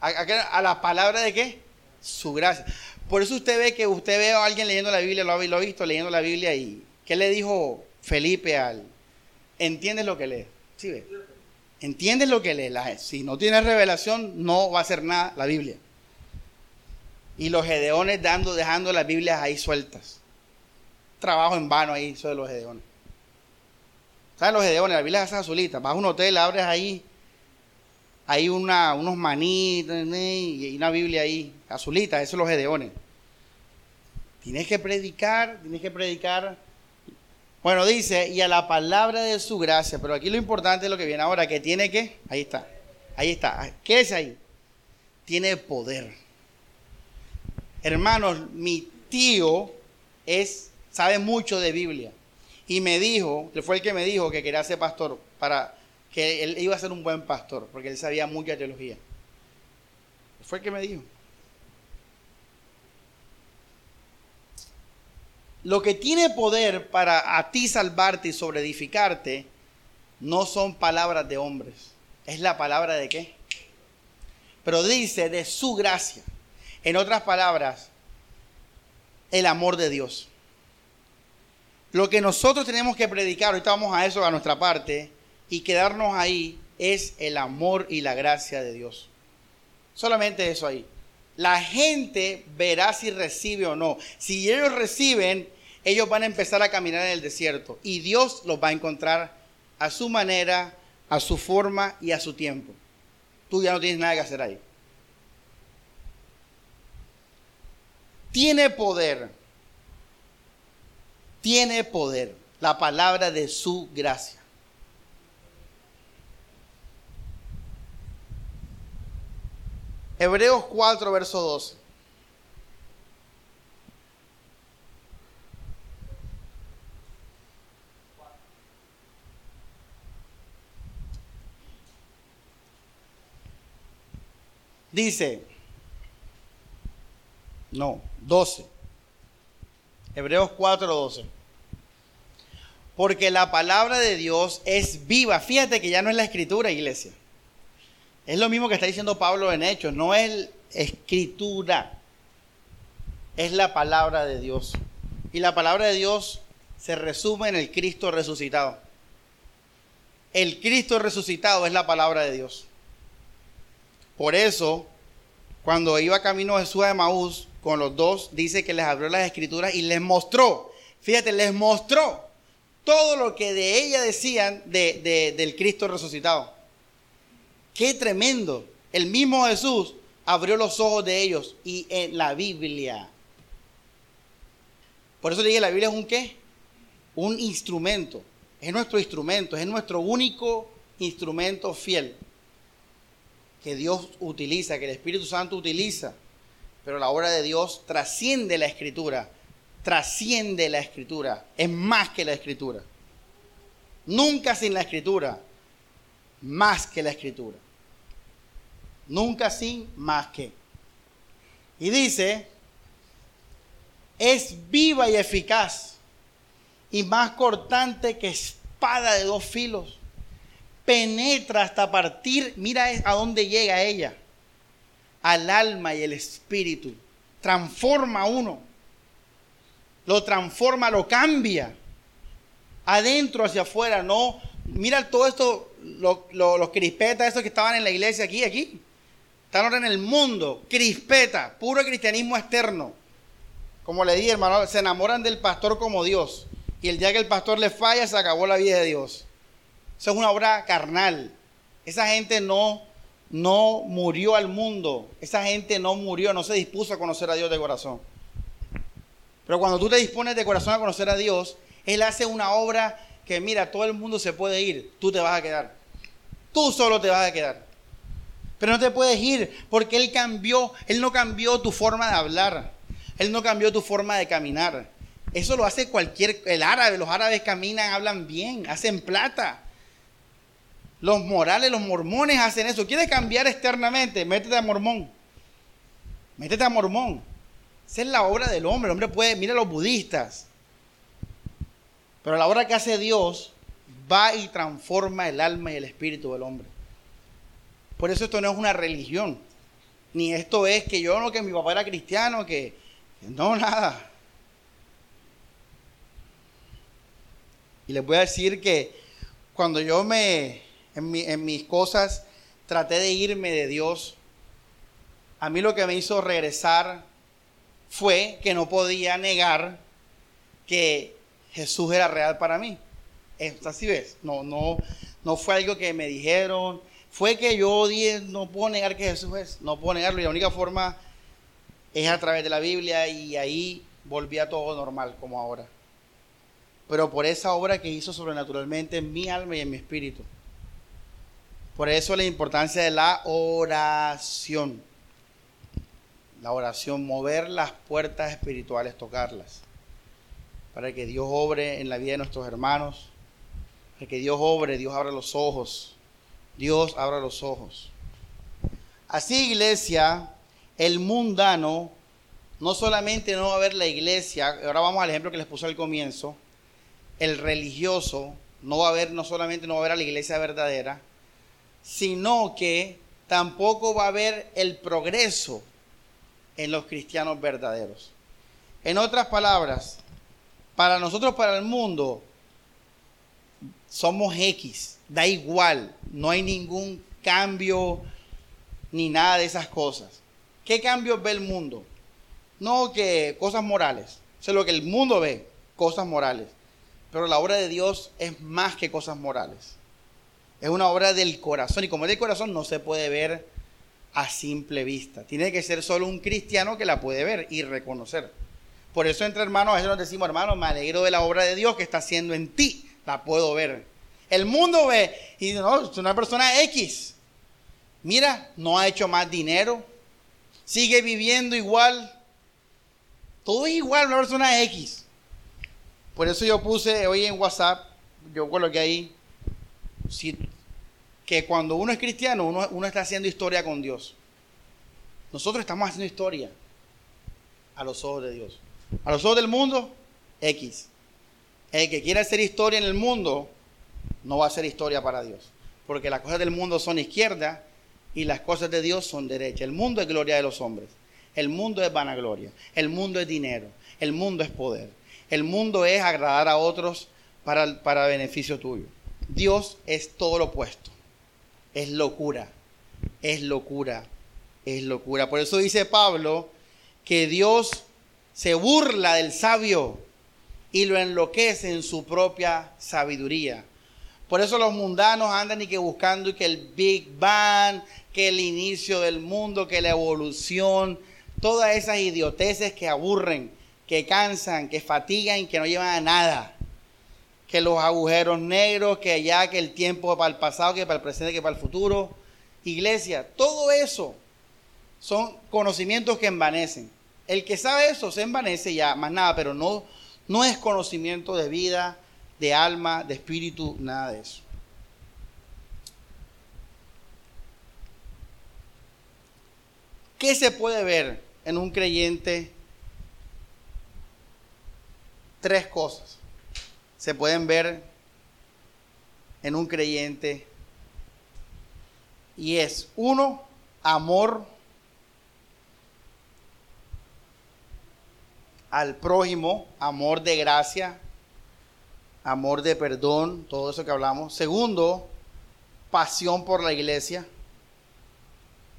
¿A, la palabra de qué? Su gracia. Por eso usted ve que usted ve a alguien leyendo la Biblia, lo ha, visto leyendo la Biblia y ¿qué le dijo Felipe al... ¿Entiendes lo que lee? ¿Sí ¿Entiendes lo que lee? si no tienes revelación, no va a hacer nada la Biblia. Y los gedeones dando, dejando las Biblias ahí sueltas. Trabajo en vano ahí, eso de los gedeones. ¿Saben los gedeones? La Biblia es azulita. Vas a un hotel, abres ahí, hay una, unos maní y una Biblia ahí, azulita, eso son los gedeones. Tienes que predicar, tienes que predicar bueno, dice, y a la palabra de su gracia, pero aquí lo importante es lo que viene ahora, que tiene que, ahí está, ahí está, ¿qué es ahí? Tiene poder. Hermanos, mi tío es sabe mucho de Biblia. Y me dijo, fue el que me dijo que quería ser pastor, para que él iba a ser un buen pastor, porque él sabía mucha teología. Fue el que me dijo. Lo que tiene poder para a ti salvarte y sobre edificarte no son palabras de hombres. Es la palabra de qué? Pero dice de su gracia. En otras palabras, el amor de Dios. Lo que nosotros tenemos que predicar, ahorita vamos a eso, a nuestra parte, y quedarnos ahí, es el amor y la gracia de Dios. Solamente eso ahí. La gente verá si recibe o no. Si ellos reciben, ellos van a empezar a caminar en el desierto y Dios los va a encontrar a su manera, a su forma y a su tiempo. Tú ya no tienes nada que hacer ahí. Tiene poder. Tiene poder la palabra de su gracia. Hebreos 4, verso 12. Dice, no, 12. Hebreos 4, 12. Porque la palabra de Dios es viva. Fíjate que ya no es la escritura, iglesia. Es lo mismo que está diciendo Pablo en Hechos. No es escritura. Es la palabra de Dios. Y la palabra de Dios se resume en el Cristo resucitado. El Cristo resucitado es la palabra de Dios. Por eso, cuando iba camino Jesús de Maús con los dos, dice que les abrió las escrituras y les mostró, fíjate, les mostró todo lo que de ella decían del Cristo resucitado. Qué tremendo. El mismo Jesús abrió los ojos de ellos y en la Biblia. Por eso le dije, la Biblia es un qué? Un instrumento. Es nuestro instrumento, es nuestro único instrumento fiel que Dios utiliza, que el Espíritu Santo utiliza, pero la obra de Dios trasciende la escritura, trasciende la escritura, es más que la escritura. Nunca sin la escritura, más que la escritura. Nunca sin, más que. Y dice, es viva y eficaz y más cortante que espada de dos filos penetra hasta partir, mira a dónde llega ella, al alma y el espíritu. Transforma uno, lo transforma, lo cambia, adentro hacia afuera, no. Mira todo esto, los crispetas, esos que estaban en la iglesia aquí, aquí. Están ahora en el mundo, crispeta, puro cristianismo externo. Como le dije, hermano, se enamoran del pastor como Dios. Y el día que el pastor le falla, se acabó la vida de Dios. Eso es una obra carnal. Esa gente no, no murió al mundo. Esa gente no murió, no se dispuso a conocer a Dios de corazón. Pero cuando tú te dispones de corazón a conocer a Dios, Él hace una obra que, mira, todo el mundo se puede ir, tú te vas a quedar. Tú solo te vas a quedar. Pero no te puedes ir porque Él cambió, Él no cambió tu forma de hablar. Él no cambió tu forma de caminar. Eso lo hace cualquier, el árabe, los árabes caminan, hablan bien, hacen plata. Los morales, los mormones hacen eso. ¿Quieres cambiar externamente? Métete a mormón. Métete a mormón. Esa es la obra del hombre. El hombre puede, mira los budistas. Pero la obra que hace Dios va y transforma el alma y el espíritu del hombre. Por eso esto no es una religión. Ni esto es que yo no, que mi papá era cristiano, que, no, nada. Y les voy a decir que cuando yo me, en, mis cosas, traté de irme de Dios. A mí lo que me hizo regresar fue que no podía negar que Jesús era real para mí. Así ves, no, no, no fue algo que me dijeron, fue que yo dije, no puedo negar que Jesús es, no puedo negarlo y la única forma es a través de la Biblia y ahí volví a todo normal como ahora. Pero por esa obra que hizo sobrenaturalmente en mi alma y en mi espíritu. Por eso la importancia de la oración. La oración, mover las puertas espirituales, tocarlas. Para que Dios obre en la vida de nuestros hermanos, para que Dios obre, Dios abra los ojos, Dios abra los ojos. Así, iglesia, el mundano no solamente no va a ver la iglesia, ahora vamos al ejemplo que les puse al comienzo, el religioso no va a ver, no solamente no va a ver a la iglesia verdadera, sino que tampoco va a haber el progreso en los cristianos verdaderos. En otras palabras, para nosotros, para el mundo, somos X, da igual, no hay ningún cambio ni nada de esas cosas. ¿Qué cambios ve el mundo? No que cosas morales, eso es lo que el mundo ve, cosas morales. Pero la obra de Dios es más que cosas morales. Es una obra del corazón. Y como es del corazón, no se puede ver a simple vista. Tiene que ser solo un cristiano que la puede ver y reconocer. Por eso entre hermanos a veces nos decimos, hermanos, me alegro de la obra de Dios que está haciendo en ti. La puedo ver. El mundo ve y dice, no, es una persona X. Mira, no ha hecho más dinero. Sigue viviendo igual. Todo es igual, una persona X. Por eso yo puse hoy en WhatsApp, yo coloqué ahí, que cuando uno es cristiano, uno, uno está haciendo historia con Dios. Nosotros estamos haciendo historia a los ojos de Dios. A los ojos del mundo, X. El que quiera hacer historia en el mundo, no va a hacer historia para Dios. Porque las cosas del mundo son izquierda y las cosas de Dios son derecha. El mundo es gloria de los hombres. El mundo es vanagloria. El mundo es dinero. El mundo es poder. El mundo es agradar a otros para, para beneficio tuyo. Dios es todo lo opuesto. Es locura. Es locura. Es locura. Por eso dice Pablo que Dios se burla del sabio y lo enloquece en su propia sabiduría. Por eso los mundanos andan y que buscando que el Big Bang, que el inicio del mundo, que la evolución, todas esas idioteces que aburren que cansan, que fatigan y que no llevan a nada. Que los agujeros negros, que ya que el tiempo para el pasado, que para el presente, que para el futuro. Iglesia, todo eso son conocimientos que envanecen. El que sabe eso se envanece ya, más nada, pero no, no es conocimiento de vida, de alma, de espíritu, nada de eso. ¿Qué se puede ver en un creyente tres cosas se pueden ver en un creyente y es uno, amor al prójimo, amor de gracia, amor de perdón, todo eso que hablamos. Segundo, pasión por la iglesia.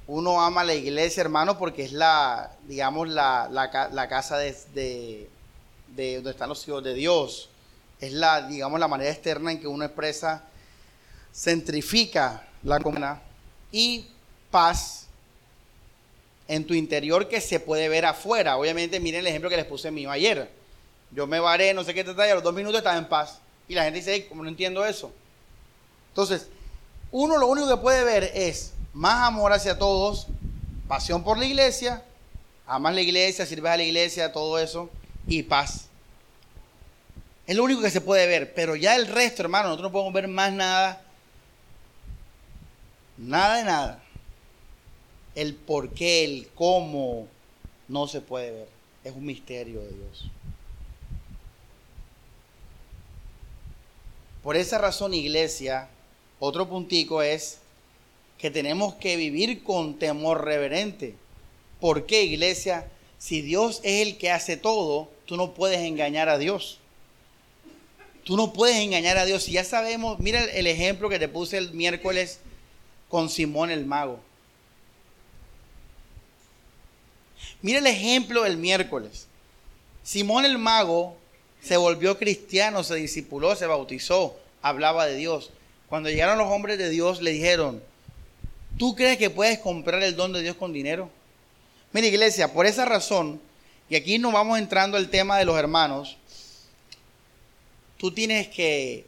Uno ama la iglesia, hermano, porque es la, digamos, la, la, casa de, de donde están los hijos de Dios. Es la, digamos, la manera externa en que uno expresa, centrifica la comunidad y paz en tu interior que se puede ver afuera. Obviamente, miren el ejemplo que les puse mío ayer. Yo me varé, no sé qué te a los dos minutos estaba en paz. Y la gente dice, como no entiendo eso. Entonces, uno lo único que puede ver es más amor hacia todos, pasión por la iglesia, amas la iglesia, sirves a la iglesia, todo eso y paz. Es lo único que se puede ver, pero ya el resto, hermano, nosotros no podemos ver más nada. Nada de nada. El por qué, el cómo, no se puede ver. Es un misterio de Dios. Por esa razón, iglesia, otro puntico es que tenemos que vivir con temor reverente. ¿Por qué, iglesia? Si Dios es el que hace todo, tú no puedes engañar a Dios. Tú no puedes engañar a Dios. Si ya sabemos, mira el ejemplo que te puse el miércoles con Simón el mago. Mira el ejemplo del miércoles. Simón el mago se volvió cristiano, se discipuló, se bautizó, hablaba de Dios. Cuando llegaron los hombres de Dios le dijeron, ¿tú crees que puedes comprar el don de Dios con dinero? Mira iglesia, por esa razón, y aquí nos vamos entrando al tema de los hermanos, tú tienes que,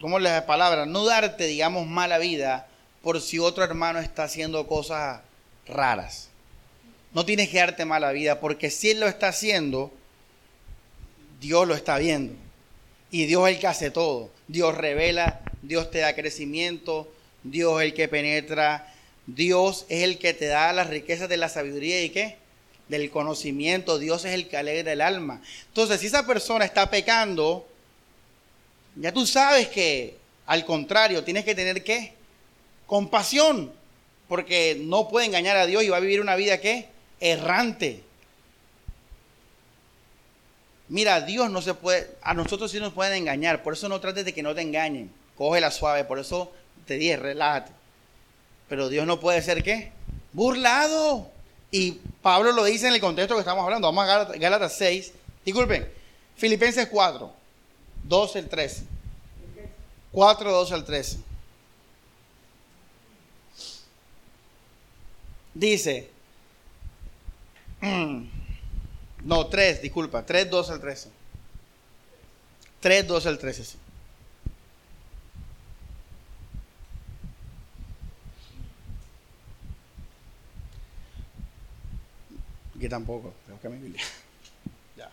¿cómo le palabra? No darte, digamos, mala vida por si otro hermano está haciendo cosas raras. No tienes que darte mala vida porque si él lo está haciendo, Dios lo está viendo. Y Dios es el que hace todo. Dios revela, Dios te da crecimiento, Dios es el que penetra, Dios es el que te da las riquezas de la sabiduría y qué? Del conocimiento. Dios es el que alegra el alma. Entonces, si esa persona está pecando, ya tú sabes que al contrario, tienes que tener qué? Compasión, porque no puede engañar a Dios y va a vivir una vida qué? Errante. Mira, Dios no se puede, a nosotros sí nos pueden engañar, por eso no trates de que no te engañen. Cógela suave, por eso te dije, relájate. Pero Dios no puede ser qué? Burlado. Y Pablo lo dice en el contexto que estamos hablando. Vamos a Gálatas 6. Disculpen, Filipenses 4, 12 el 13. 4, 12 al 13. Dice, no, 3, disculpa, 3, 12 al 13. 3, 12 al 13, sí. Aquí tampoco, tengo que mi Biblia. Ya.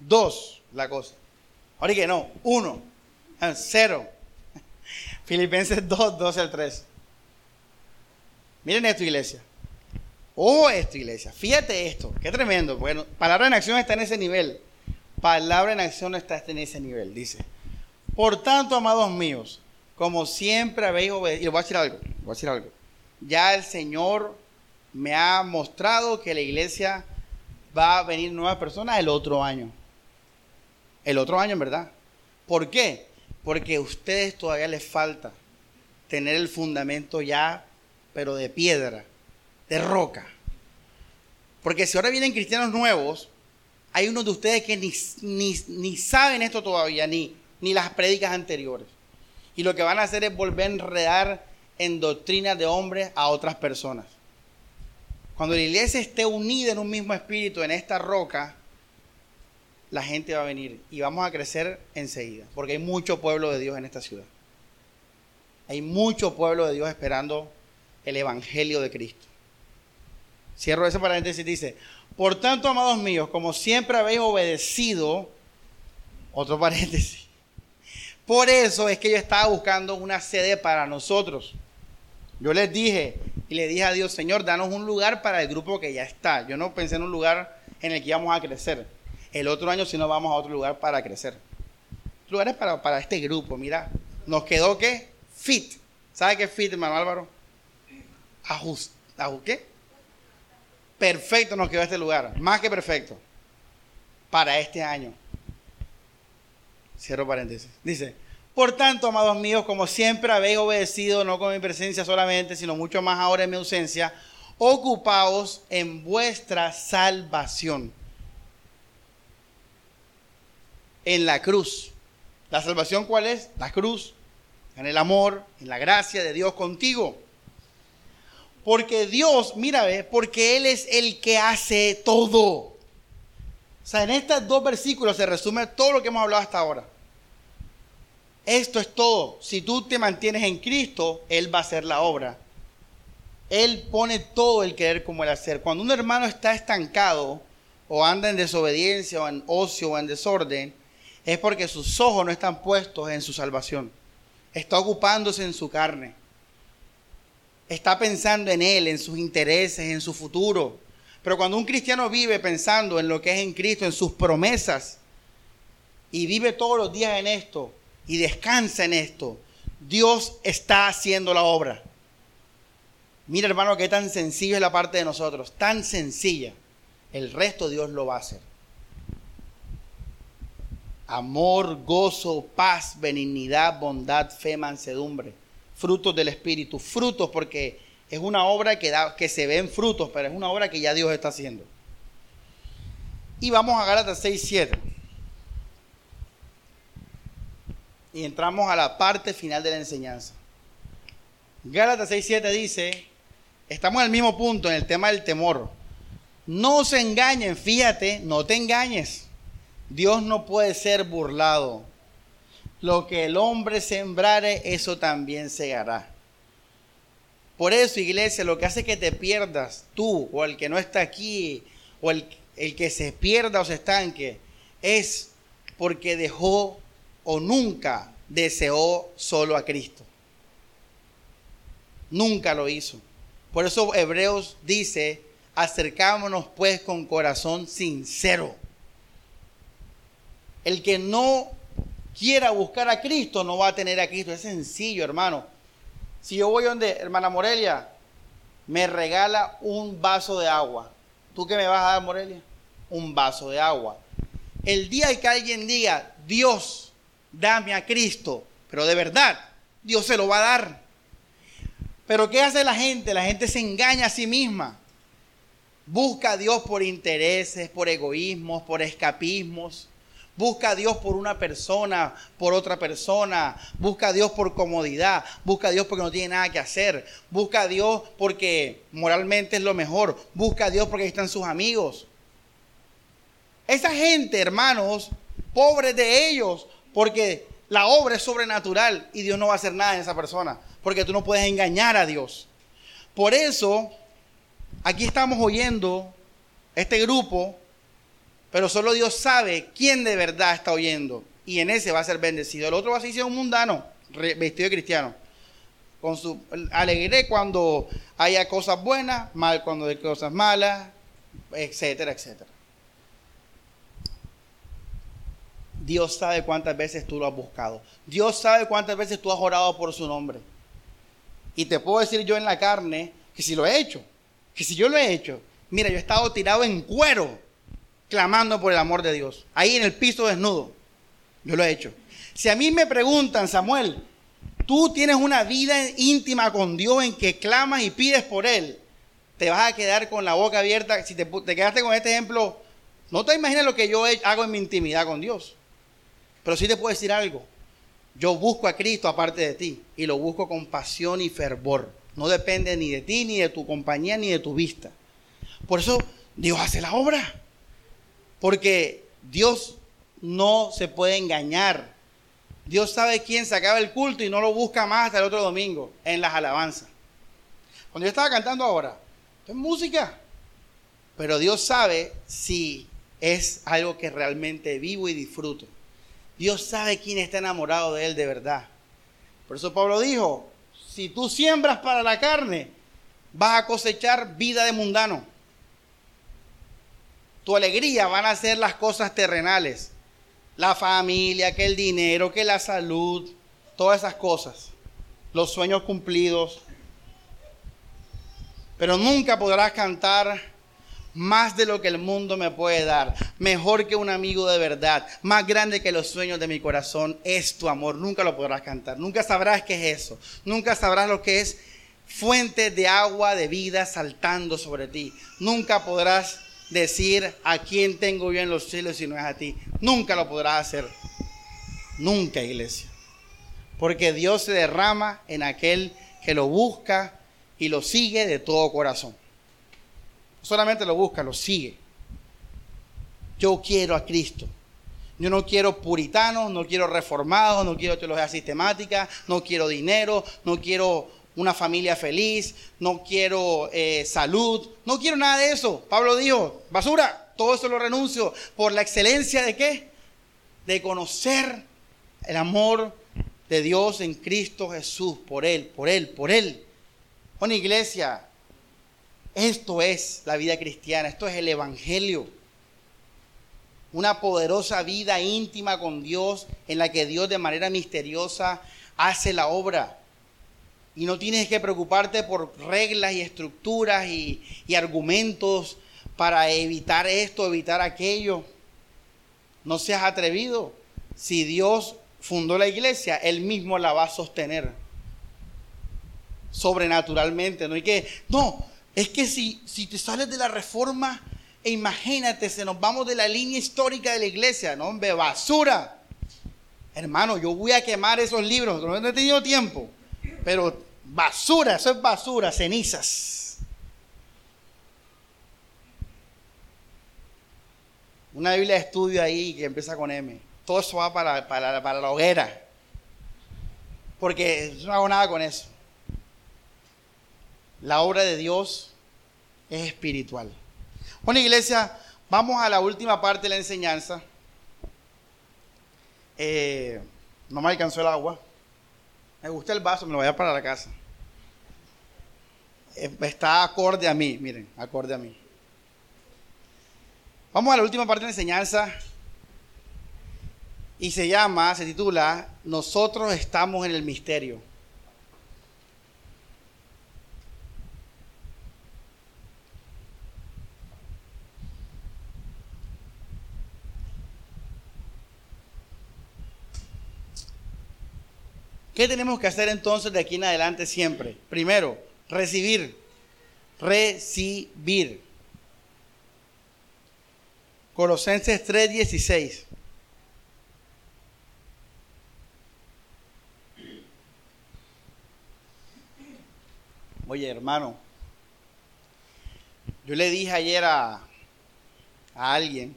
Dos, la cosa. Ahora que no, uno, ah, cero. Filipenses 2, 12 al 13. Miren esto, iglesia. Oh, esto, iglesia. Fíjate esto. Qué tremendo. Bueno, palabra en acción está en ese nivel. Palabra en acción está en ese nivel. Dice. Por tanto, amados míos, como siempre habéis obedecido. Y voy a decir algo, voy a decir algo. Ya el Señor me ha mostrado que la iglesia va a venir nuevas personas el otro año. El otro año, en verdad. ¿Por qué? Porque a ustedes todavía les falta tener el fundamento ya, pero de piedra, de roca. Porque si ahora vienen cristianos nuevos, hay unos de ustedes que ni, ni, saben esto todavía, ni, ni las prédicas anteriores y lo que van a hacer es volver a enredar en doctrinas de hombres a otras personas. Cuando la iglesia esté unida en un mismo espíritu, en esta roca, la gente va a venir y vamos a crecer enseguida, porque hay mucho pueblo de Dios en esta ciudad. Hay mucho pueblo de Dios esperando el Evangelio de Cristo. Cierro ese paréntesis y dice, por tanto, amados míos, como siempre habéis obedecido, otro paréntesis, por eso es que yo estaba buscando una sede para nosotros. Yo les dije y le dije a Dios, Señor, danos un lugar para el grupo que ya está. Yo no pensé en un lugar en el que íbamos a crecer. El otro año si no vamos a otro lugar para crecer. Lugares para, para este grupo, mira. Nos quedó qué? Fit. ¿Sabe qué es fit, hermano Álvaro? Ajust, ¿Qué? Perfecto nos quedó este lugar. Más que perfecto. Para este año. Cierro paréntesis. Dice, por tanto, amados míos, como siempre habéis obedecido, no con mi presencia solamente, sino mucho más ahora en mi ausencia, ocupaos en vuestra salvación. En la cruz. ¿La salvación cuál es? La cruz. En el amor, en la gracia de Dios contigo. Porque Dios, mira, ve, porque Él es el que hace todo. O sea, en estos dos versículos se resume todo lo que hemos hablado hasta ahora. Esto es todo. Si tú te mantienes en Cristo, Él va a hacer la obra. Él pone todo el querer como el hacer. Cuando un hermano está estancado o anda en desobediencia o en ocio o en desorden, es porque sus ojos no están puestos en su salvación. Está ocupándose en su carne. Está pensando en Él, en sus intereses, en su futuro. Pero cuando un cristiano vive pensando en lo que es en Cristo, en sus promesas, y vive todos los días en esto, y descansa en esto, Dios está haciendo la obra. Mira hermano, qué tan sencillo es la parte de nosotros, tan sencilla. El resto Dios lo va a hacer. Amor, gozo, paz, benignidad, bondad, fe, mansedumbre. Frutos del Espíritu. Frutos porque es una obra que, da, que se ven frutos, pero es una obra que ya Dios está haciendo. Y vamos a Gálatas 6, 7. Y entramos a la parte final de la enseñanza. Gálatas 6, 7 dice, estamos en el mismo punto, en el tema del temor. No se engañen, fíjate, no te engañes. Dios no puede ser burlado. Lo que el hombre sembrare, eso también segará. Por eso, iglesia, lo que hace que te pierdas tú o el que no está aquí o el, el que se pierda o se estanque es porque dejó o nunca deseó solo a Cristo. Nunca lo hizo. Por eso Hebreos dice, acercámonos pues con corazón sincero. El que no quiera buscar a Cristo no va a tener a Cristo. Es sencillo, hermano. Si yo voy donde, hermana Morelia, me regala un vaso de agua. ¿Tú qué me vas a dar, Morelia? Un vaso de agua. El día que alguien diga, Dios, dame a Cristo, pero de verdad, Dios se lo va a dar. Pero ¿qué hace la gente? La gente se engaña a sí misma. Busca a Dios por intereses, por egoísmos, por escapismos. Busca a Dios por una persona, por otra persona. Busca a Dios por comodidad. Busca a Dios porque no tiene nada que hacer. Busca a Dios porque moralmente es lo mejor. Busca a Dios porque ahí están sus amigos. Esa gente, hermanos, pobres de ellos, porque la obra es sobrenatural y Dios no va a hacer nada en esa persona. Porque tú no puedes engañar a Dios. Por eso, aquí estamos oyendo este grupo pero solo Dios sabe quién de verdad está oyendo. Y en ese va a ser bendecido. El otro va a ser un mundano, vestido de cristiano. Con su alegre cuando haya cosas buenas, mal cuando hay cosas malas, etcétera, etcétera. Dios sabe cuántas veces tú lo has buscado. Dios sabe cuántas veces tú has orado por su nombre. Y te puedo decir yo en la carne que si lo he hecho, que si yo lo he hecho, mira, yo he estado tirado en cuero clamando por el amor de Dios. Ahí en el piso desnudo. Yo lo he hecho. Si a mí me preguntan, Samuel, tú tienes una vida íntima con Dios en que clamas y pides por Él, te vas a quedar con la boca abierta. Si te, quedaste con este ejemplo, no te imaginas lo que yo hago en mi intimidad con Dios. Pero sí te puedo decir algo. Yo busco a Cristo aparte de ti y lo busco con pasión y fervor. No depende ni de ti, ni de tu compañía, ni de tu vista. Por eso Dios hace la obra. Porque Dios no se puede engañar. Dios sabe quién se acaba el culto y no lo busca más hasta el otro domingo en las alabanzas. Cuando yo estaba cantando ahora, es música. Pero Dios sabe si es algo que realmente vivo y disfruto. Dios sabe quién está enamorado de Él de verdad. Por eso Pablo dijo, si tú siembras para la carne, vas a cosechar vida de mundano tu alegría van a ser las cosas terrenales. La familia, que el dinero, que la salud, todas esas cosas. Los sueños cumplidos. Pero nunca podrás cantar más de lo que el mundo me puede dar, mejor que un amigo de verdad, más grande que los sueños de mi corazón, es tu amor. Nunca lo podrás cantar, nunca sabrás qué es eso, nunca sabrás lo que es fuente de agua de vida saltando sobre ti, nunca podrás decir a quién tengo yo en los cielos si no es a ti. Nunca lo podrás hacer. Nunca, iglesia. Porque Dios se derrama en aquel que lo busca y lo sigue de todo corazón. solamente lo busca, lo sigue. Yo quiero a Cristo. Yo no quiero puritanos, no quiero reformados, no quiero teología sistemática, no quiero dinero, no quiero una familia feliz, no quiero eh, salud, no quiero nada de eso. Pablo dijo, basura, todo eso lo renuncio por la excelencia de qué? De conocer el amor de Dios en Cristo Jesús, por Él, por Él, por Él. Una iglesia, esto es la vida cristiana, esto es el Evangelio. Una poderosa vida íntima con Dios en la que Dios de manera misteriosa hace la obra y no tienes que preocuparte por reglas y estructuras y, argumentos para evitar esto, evitar aquello. No seas atrevido. Si Dios fundó la iglesia, Él mismo la va a sostener. Sobrenaturalmente. No hay que. No, es que si, si te sales de la reforma, e imagínate, se nos vamos de la línea histórica de la iglesia, no, hombre, basura. Hermano, yo voy a quemar esos libros, no he tenido tiempo, pero Basura, eso es basura, cenizas. Una Biblia de estudio ahí que empieza con M. Todo eso va para, para, para la hoguera. Porque no hago nada con eso. La obra de Dios es espiritual. Bueno, iglesia, vamos a la última parte de la enseñanza. Eh, no me alcanzó el agua. Me gusta el vaso, me lo voy a para la casa. Eh, está acorde a mí, miren, acorde a mí. Vamos a la última parte de la enseñanza. Y se llama, se titula, Nosotros estamos en el misterio. ¿Qué tenemos que hacer entonces de aquí en adelante siempre? Primero, recibir. Recibir. Colosenses 3:16. Oye, hermano, yo le dije ayer a, a alguien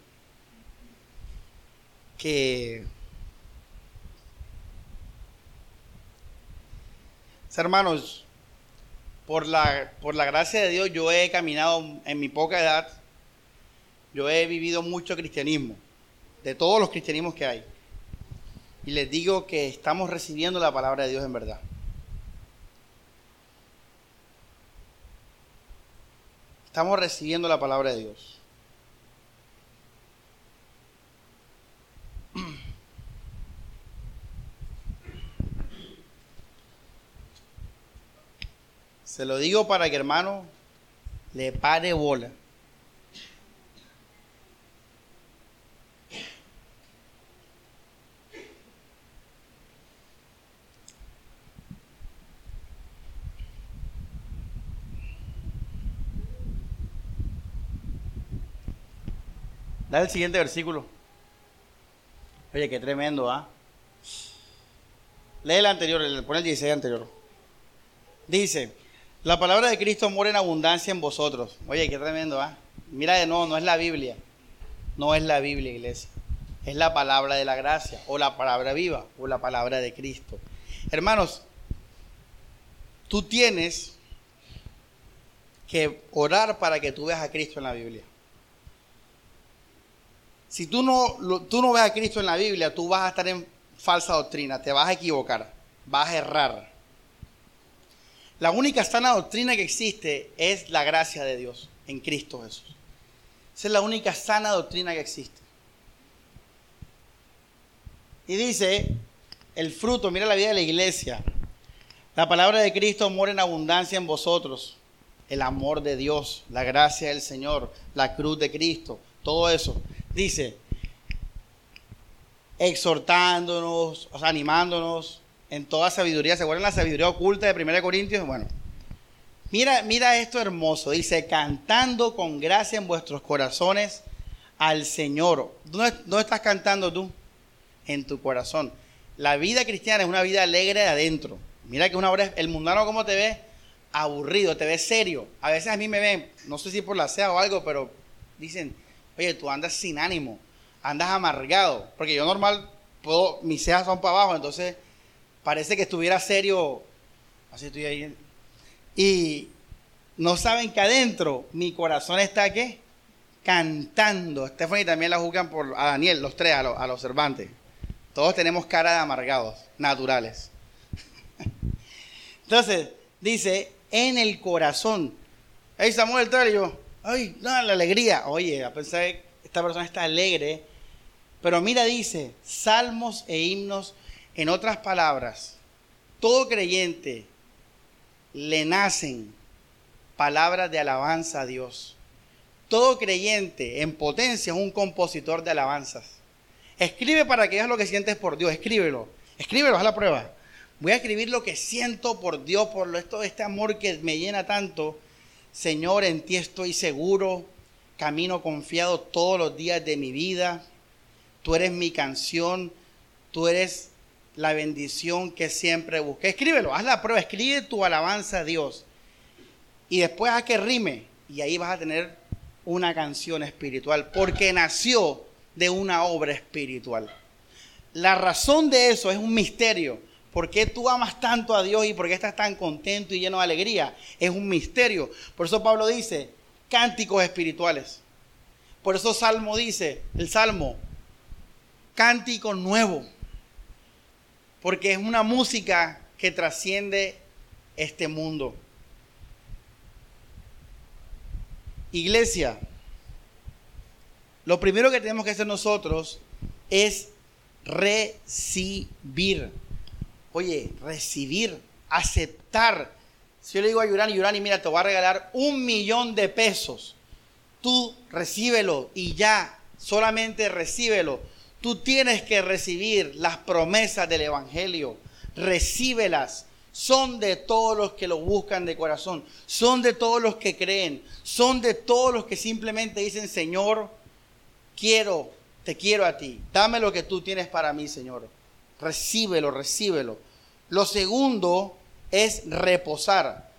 que Hermanos, por la, por la gracia de Dios yo he caminado en mi poca edad, yo he vivido mucho cristianismo, de todos los cristianismos que hay. Y les digo que estamos recibiendo la palabra de Dios en verdad. Estamos recibiendo la palabra de Dios. Se lo digo para que hermano le pare bola. Dale el siguiente versículo. Oye, qué tremendo, ¿ah? Lee el anterior, pon el 16 anterior. Dice, la palabra de Cristo mora en abundancia en vosotros. Oye, qué tremendo, ¿ah? Mira de nuevo, no es la Biblia. No es la Biblia, iglesia. Es la palabra de la gracia, o la palabra viva, o la palabra de Cristo. Hermanos, tú tienes que orar para que tú veas a Cristo en la Biblia. Si tú no, tú no ves a Cristo en la Biblia, tú vas a estar en falsa doctrina, te vas a equivocar, vas a errar. La única sana doctrina que existe es la gracia de Dios en Cristo Jesús. Esa es la única sana doctrina que existe. Y dice, el fruto, mira la vida de la iglesia. La palabra de Cristo mora en abundancia en vosotros. El amor de Dios, la gracia del Señor, la cruz de Cristo, todo eso. Dice, exhortándonos, animándonos, en toda sabiduría. ¿Se acuerdan la sabiduría oculta de 1 Corintios? Bueno, mira, mira esto hermoso. Dice, cantando con gracia en vuestros corazones al Señor. ¿Dónde, estás cantando tú? En tu corazón. La vida cristiana es una vida alegre de adentro. Mira que una hora el mundano como te ve aburrido, te ve serio. A veces a mí me ven, no sé si por la sea o algo, pero dicen, oye, tú andas sin ánimo, andas amargado. Porque yo normal, puedo, mis cejas son para abajo, entonces parece que estuviera serio. Así estoy ahí. Y no saben que adentro mi corazón está ¿qué? Cantando. Stephanie también la juzgan por a Daniel, los tres, a, los, a los Cervantes. Todos tenemos cara de amargados, naturales. Entonces, dice, en el corazón. Hey, Samuel, y yo, ay, no, la alegría. Oye, a pensar que esta persona está alegre. Pero mira, dice, salmos e himnos en otras palabras, todo creyente le nacen palabras de alabanza a Dios. Todo creyente en potencia es un compositor de alabanzas. Escribe para que veas lo que sientes por Dios. Escríbelo. Escríbelo, haz la prueba. Voy a escribir lo que siento por Dios, por esto, este amor que me llena tanto. Señor, en ti estoy seguro. Camino confiado todos los días de mi vida. Tú eres mi canción. Tú eres la bendición que siempre busqué. Escríbelo, haz la prueba, escribe tu alabanza a Dios. Y después a que rime. Y ahí vas a tener una canción espiritual. Porque nació de una obra espiritual. La razón de eso es un misterio. ¿Por qué tú amas tanto a Dios y por qué estás tan contento y lleno de alegría? Es un misterio. Por eso Pablo dice, cánticos espirituales. Por eso Salmo dice, el Salmo, cántico nuevo. Porque es una música que trasciende este mundo. Iglesia, lo primero que tenemos que hacer nosotros es recibir. Oye, recibir, aceptar. Si yo le digo a Yurani, Yurani, mira, te voy a regalar un millón de pesos. Tú recíbelo y ya, solamente recíbelo. Tú tienes que recibir las promesas del Evangelio. Recíbelas. Son de todos los que lo buscan de corazón. Son de todos los que creen. Son de todos los que simplemente dicen, Señor, quiero, te quiero a ti. Dame lo que tú tienes para mí, Señor. Recíbelo, recíbelo. Lo segundo es reposar.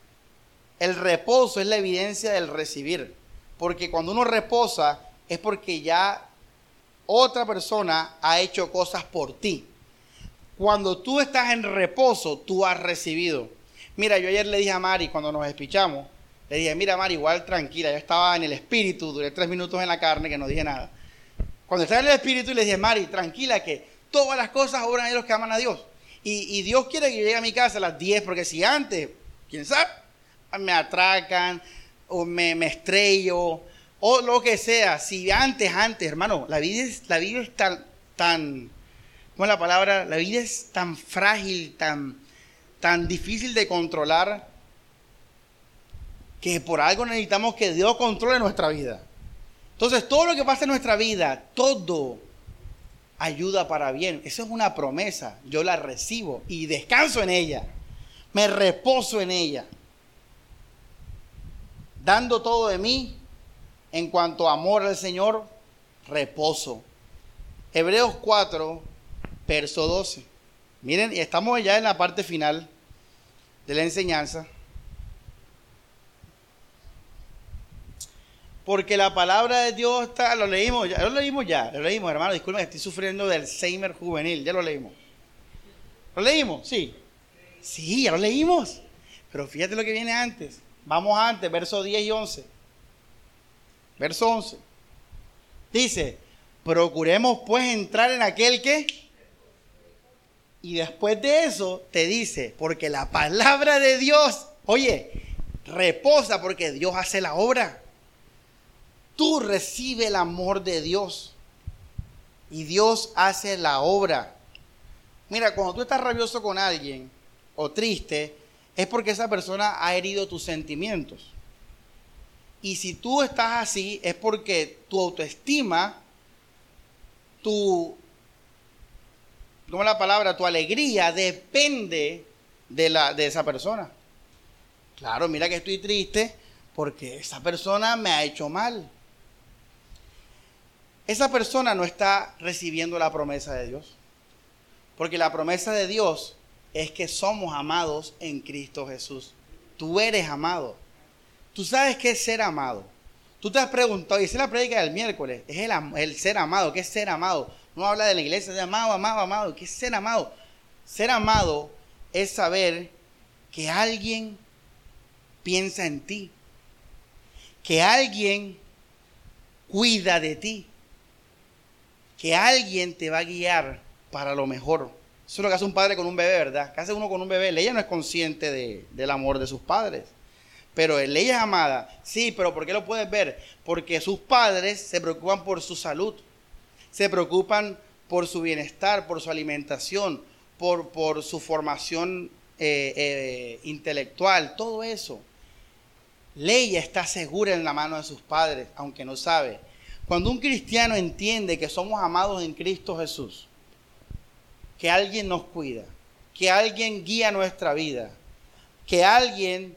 El reposo es la evidencia del recibir. Porque cuando uno reposa es porque ya otra persona ha hecho cosas por ti. Cuando tú estás en reposo, tú has recibido. Mira, yo ayer le dije a Mari, cuando nos despichamos, le dije, mira Mari, igual tranquila, yo estaba en el espíritu, duré tres minutos en la carne, que no dije nada. Cuando estaba en el espíritu, le dije, Mari, tranquila, que todas las cosas obran a los que aman a Dios. Y, Dios quiere que yo llegue a mi casa a las 10, porque si antes, quién sabe, me atracan o me, me estrello o lo que sea. Si antes, antes, hermano, la vida es, la vida es tan, tan, ¿cómo es la palabra? La vida es tan frágil, tan, tan difícil de controlar, que por algo necesitamos que Dios controle nuestra vida. Entonces, todo lo que pasa en nuestra vida, todo ayuda para bien. Eso es una promesa. Yo la recibo y descanso en ella. Me reposo en ella. Dando todo de mí en cuanto a amor al Señor, reposo. Hebreos 4, verso 12. Miren, estamos ya en la parte final de la enseñanza. Porque la palabra de Dios está, lo leímos ya, lo leímos ya, lo leímos, hermano, disculpen, estoy sufriendo del Alzheimer juvenil, ya lo leímos. ¿Lo leímos? Sí. Sí, ya lo leímos. Pero fíjate lo que viene antes. Vamos antes, versos 10 y 11. Verso 11. Dice, procuremos pues entrar en aquel que... Y después de eso te dice, porque la palabra de Dios, oye, reposa porque Dios hace la obra. Tú recibe el amor de Dios y Dios hace la obra. Mira, cuando tú estás rabioso con alguien o triste, es porque esa persona ha herido tus sentimientos. Y si tú estás así, es porque tu autoestima, tu, ¿cómo la palabra? Tu alegría depende de, la, de esa persona. Claro, mira que estoy triste porque esa persona me ha hecho mal esa persona no está recibiendo la promesa de Dios. Porque la promesa de Dios es que somos amados en Cristo Jesús. Tú eres amado. Tú sabes qué es ser amado. Tú te has preguntado, y esa es la prédica del miércoles, es el, ser amado. ¿Qué es ser amado? No habla de la iglesia de amado, amado, amado. ¿Qué es ser amado? Ser amado es saber que alguien piensa en ti, que alguien cuida de ti, que alguien te va a guiar para lo mejor. Eso es lo que hace un padre con un bebé, ¿verdad? ¿Qué hace uno con un bebé? Ella no es consciente del amor de sus padres. Pero ella es amada. Sí, pero ¿por qué lo puedes ver? Porque sus padres se preocupan por su salud. Se preocupan por su bienestar, por su alimentación, por, por su formación eh, eh, intelectual, todo eso. Leia está segura en la mano de sus padres, aunque no sabe. Cuando un cristiano entiende que somos amados en Cristo Jesús, que alguien nos cuida, que alguien guía nuestra vida, que alguien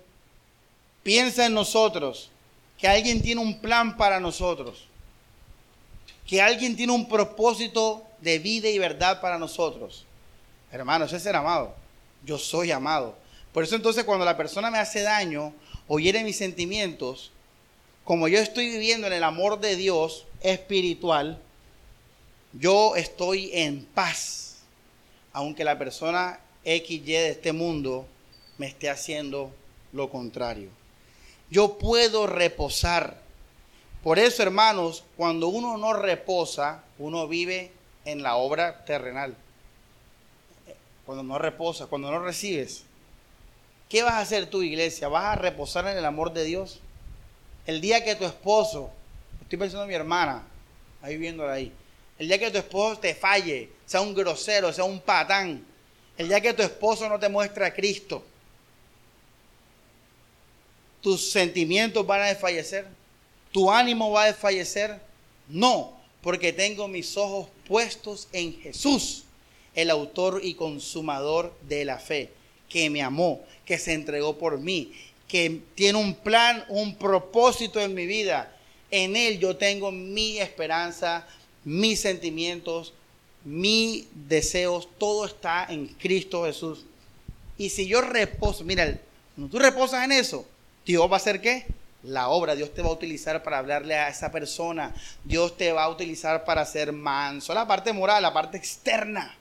piensa en nosotros, que alguien tiene un plan para nosotros, que alguien tiene un propósito de vida y verdad para nosotros. Hermano, eso es ser amado. Yo soy amado. Por eso entonces cuando la persona me hace daño o hiere mis sentimientos, como yo estoy viviendo en el amor de Dios espiritual, yo estoy en paz, aunque la persona XY de este mundo me esté haciendo lo contrario. Yo puedo reposar. Por eso, hermanos, cuando uno no reposa, uno vive en la obra terrenal. Cuando no reposa, cuando no recibes. ¿Qué vas a hacer tu iglesia? ¿Vas a reposar en el amor de Dios? El día que tu esposo, estoy pensando en mi hermana, ahí viéndola ahí, el día que tu esposo te falle, sea un grosero, sea un patán, el día que tu esposo no te muestra a Cristo, tus sentimientos van a desfallecer, tu ánimo va a desfallecer. No, porque tengo mis ojos puestos en Jesús, el autor y consumador de la fe, que me amó, que se entregó por mí, que tiene un plan, un propósito en mi vida. En Él yo tengo mi esperanza, mis sentimientos, mis deseos, todo está en Cristo Jesús. Y si yo reposo, mira, tú reposas en eso, Dios va a hacer qué? La obra, Dios te va a utilizar para hablarle a esa persona. Dios te va a utilizar para ser manso. La parte moral, la parte externa.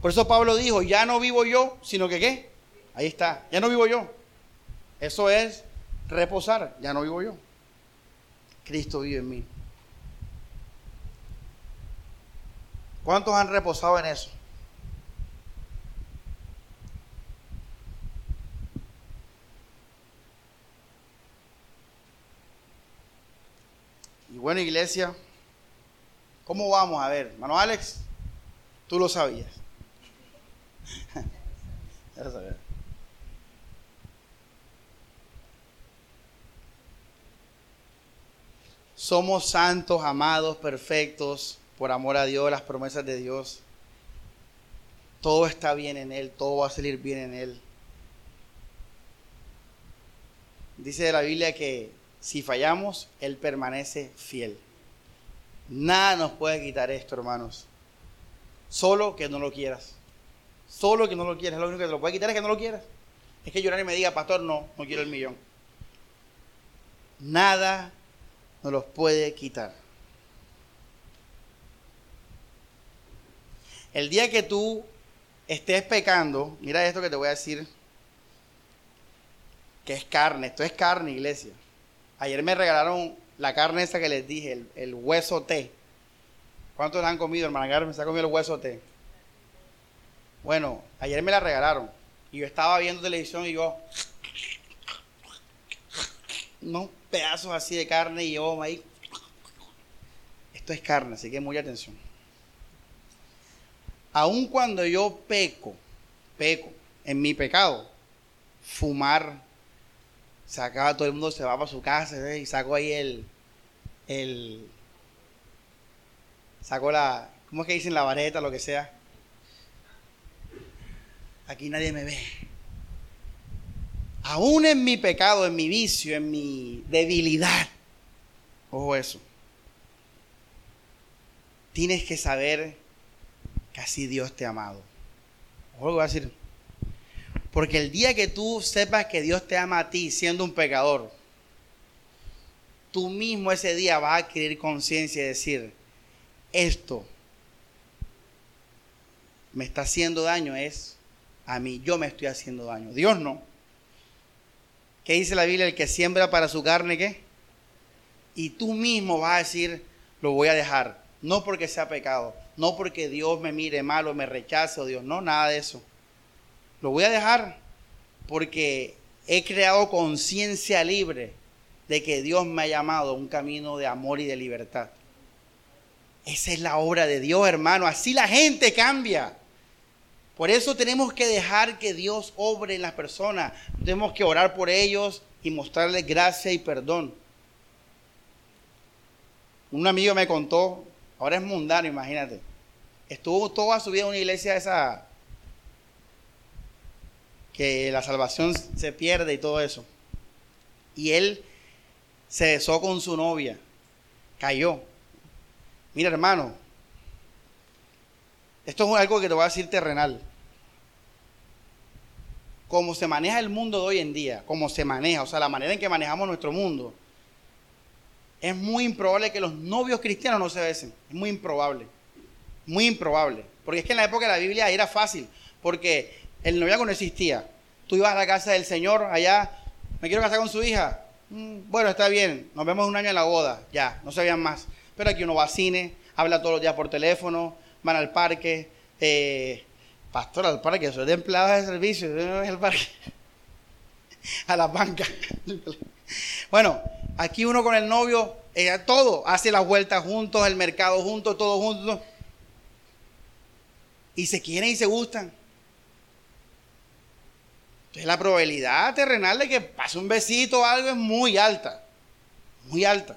Por eso Pablo dijo, ya no vivo yo, sino que qué? Ahí está, ya no vivo yo. Eso es reposar, ya no vivo yo. Cristo vive en mí. ¿Cuántos han reposado en eso? Bueno, iglesia, ¿cómo vamos a ver? Hermano Alex, tú lo sabías. ya lo sabías. Somos santos, amados, perfectos, por amor a Dios, las promesas de Dios. Todo está bien en Él, todo va a salir bien en Él. Dice la Biblia que si fallamos, Él permanece fiel. Nada nos puede quitar esto, hermanos. Solo que no lo quieras. Solo que no lo quieras. Lo único que te lo puede quitar es que no lo quieras. Es que llorar y me diga, pastor, no, no quiero el millón. Nada nos los puede quitar. El día que tú estés pecando, mira esto que te voy a decir, que es carne, esto es carne, iglesia. Ayer me regalaron la carne esa que les dije, el, hueso T. ¿Cuántos la han comido, hermana Carmen? ¿Se ha comido el hueso T? Bueno, ayer me la regalaron. Y yo estaba viendo televisión y yo... Unos pedazos así de carne y yo ahí... Esto es carne, así que muy atención aun cuando yo peco, peco en mi pecado, fumar, sacaba todo el mundo, se va para su casa y saco ahí el, el, saco la, ¿cómo es que dicen la vareta, lo que sea? Aquí nadie me ve. Aún en mi pecado, en mi vicio, en mi debilidad, ojo eso, tienes que saber que así Dios te ha amado. Ojo a decir. Porque el día que tú sepas que Dios te ama a ti siendo un pecador, tú mismo ese día vas a adquirir conciencia y decir, esto me está haciendo daño, es a mí, yo me estoy haciendo daño. Dios no. ¿Qué dice la Biblia? El que siembra para su carne, ¿qué? Y tú mismo vas a decir, lo voy a dejar. No porque sea pecado, no porque Dios me mire mal o me rechace o Dios, no, nada de eso. Lo voy a dejar porque he creado conciencia libre de que Dios me ha llamado a un camino de amor y de libertad. Esa es la obra de Dios, hermano. Así la gente cambia. Por eso tenemos que dejar que Dios obre en las personas. Tenemos que orar por ellos y mostrarles gracia y perdón. Un amigo me contó Ahora es mundano, imagínate. Estuvo toda su vida en una iglesia esa que la salvación se pierde y todo eso. Y él se besó con su novia, cayó. Mira, hermano, esto es algo que te voy a decir terrenal. Como se maneja el mundo de hoy en día, como se maneja, o sea, la manera en que manejamos nuestro mundo, es muy improbable que los novios cristianos no se besen. Es muy improbable. Muy improbable. Porque es que en la época de la Biblia era fácil, porque el noviazgo no existía. Tú ibas a la casa del Señor allá, me quiero casar con su hija. Mm, bueno, está bien, nos vemos un año en la boda, ya, no se vean más. Pero aquí uno va al cine, habla todos los días por teléfono, van al parque, eh, pastor al parque, soy de empleados de servicio, al parque, a la banca. bueno, aquí uno con el novio, eh, todo, hace las vueltas juntos, el mercado juntos, todo juntos. Y se quieren y se gustan. Entonces la probabilidad terrenal de que pase un besito o algo es muy alta. Muy alta.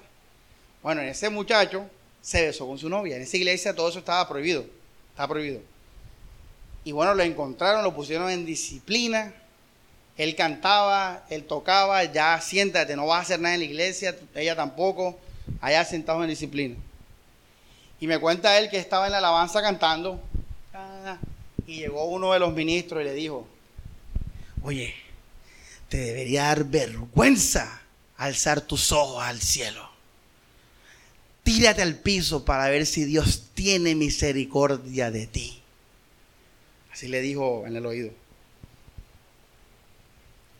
Bueno, ese muchacho se besó con su novia. En esa iglesia todo eso estaba prohibido. Estaba prohibido. Y bueno, lo encontraron, lo pusieron en disciplina. Él cantaba, él tocaba, ya siéntate, no vas a hacer nada en la iglesia, ella tampoco, allá sentado en disciplina. Y me cuenta él que estaba en la alabanza cantando, ah, y llegó uno de los ministros y le dijo, oye, te debería dar vergüenza alzar tus ojos al cielo. Tírate al piso para ver si Dios tiene misericordia de ti. Así le dijo en el oído.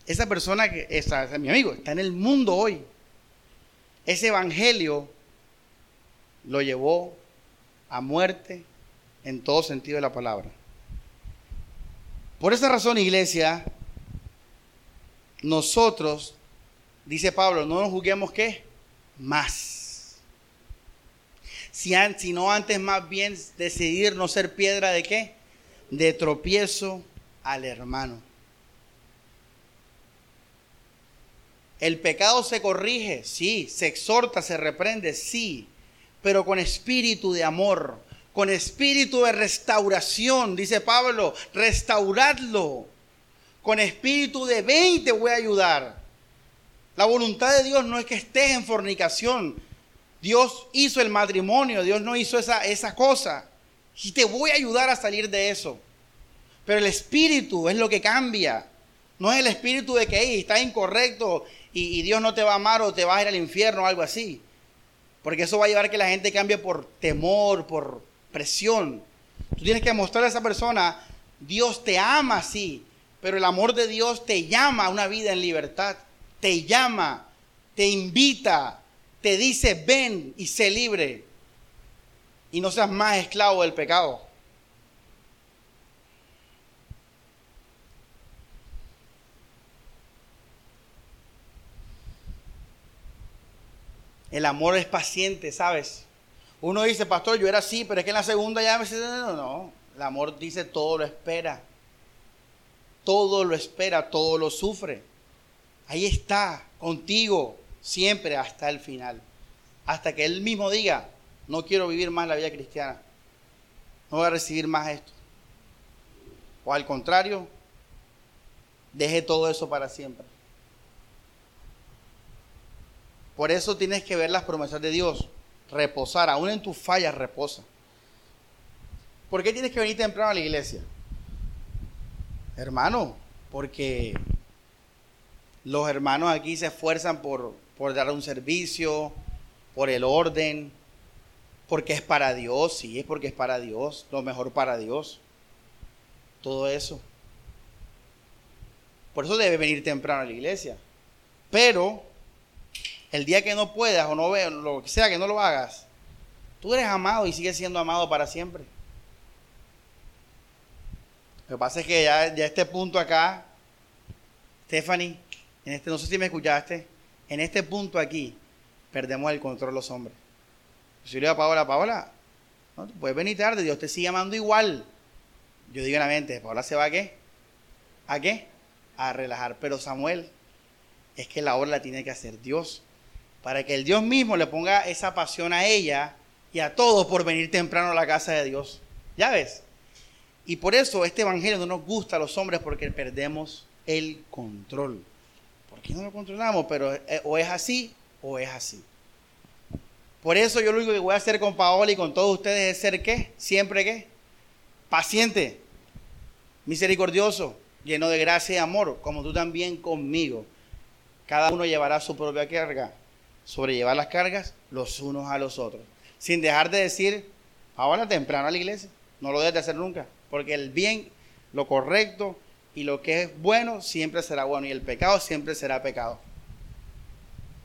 Esa persona que, esa, mi amigo, está en el mundo hoy. Ese evangelio lo llevó a muerte en todo sentido de la palabra. Por esa razón, iglesia, nosotros, dice Pablo, no nos juzguemos qué? Más. Si, si no antes más bien decidir no ser piedra de qué? De tropiezo al hermano. El pecado se corrige, sí, se exhorta, se reprende, sí, pero con espíritu de amor, con espíritu de restauración, dice Pablo, restauradlo con espíritu de 20 voy a ayudar. La voluntad de Dios no es que estés en fornicación. Dios hizo el matrimonio, Dios no hizo esa, cosa. Y te voy a ayudar a salir de eso. Pero el espíritu es lo que cambia. No es el espíritu de que hey, estás incorrecto y, y, Dios no te va a amar o te vas a ir al infierno o algo así. Porque eso va a llevar a que la gente cambie por temor, por presión. Tú tienes que mostrarle a esa persona, Dios te ama así. Pero el amor de Dios te llama a una vida en libertad. Te llama, te invita, te dice, ven y sé libre. Y no seas más esclavo del pecado. El amor es paciente, ¿sabes? Uno dice, pastor, yo era así, pero es que en la segunda ya me dice, no, no, no. El amor dice todo lo espera todo lo espera, todo lo sufre. Ahí está, contigo, siempre hasta el final. Hasta que Él mismo diga, no quiero vivir más la vida cristiana. No voy a recibir más esto. O al contrario, deje todo eso para siempre. Por eso tienes que ver las promesas de Dios. Reposar, aún en tus fallas reposa. ¿Por qué tienes que venir temprano a la iglesia? Hermano, porque los hermanos aquí se esfuerzan por, por dar un servicio, por el orden, porque es para Dios, sí, es porque es para Dios, lo mejor para Dios. Todo eso. Por eso debe venir temprano a la iglesia. Pero el día que no puedas o no veas, lo que sea que no lo hagas, tú eres amado y sigues siendo amado para siempre. Lo que pasa es que ya, ya este punto acá, Stephanie, en este, no sé si me escuchaste, en este punto aquí, perdemos el control los hombres. Yo le digo a Paola, Paola, no, puedes venir tarde, Dios te sigue amando igual. Yo digo en la mente, Paola se va a qué? ¿A qué? A relajar. Pero Samuel, es que la obra la tiene que hacer Dios. Para que el Dios mismo le ponga esa pasión a ella y a todos por venir temprano a la casa de Dios. ¿Ya ves? Y por eso este evangelio no nos gusta a los hombres porque perdemos el control. ¿Por qué no lo controlamos? Pero eh, o es así o es así. Por eso yo lo único que voy a hacer con Paola y con todos ustedes es ser qué? Siempre qué? Paciente, misericordioso, lleno de gracia y amor, como tú también conmigo. Cada uno llevará su propia carga. Sobrellevar las cargas los unos a los otros. Sin dejar de decir, Paola temprano a la iglesia. No lo debes de hacer nunca. Porque el bien, lo correcto y lo que es bueno siempre será bueno. Y el pecado siempre será pecado.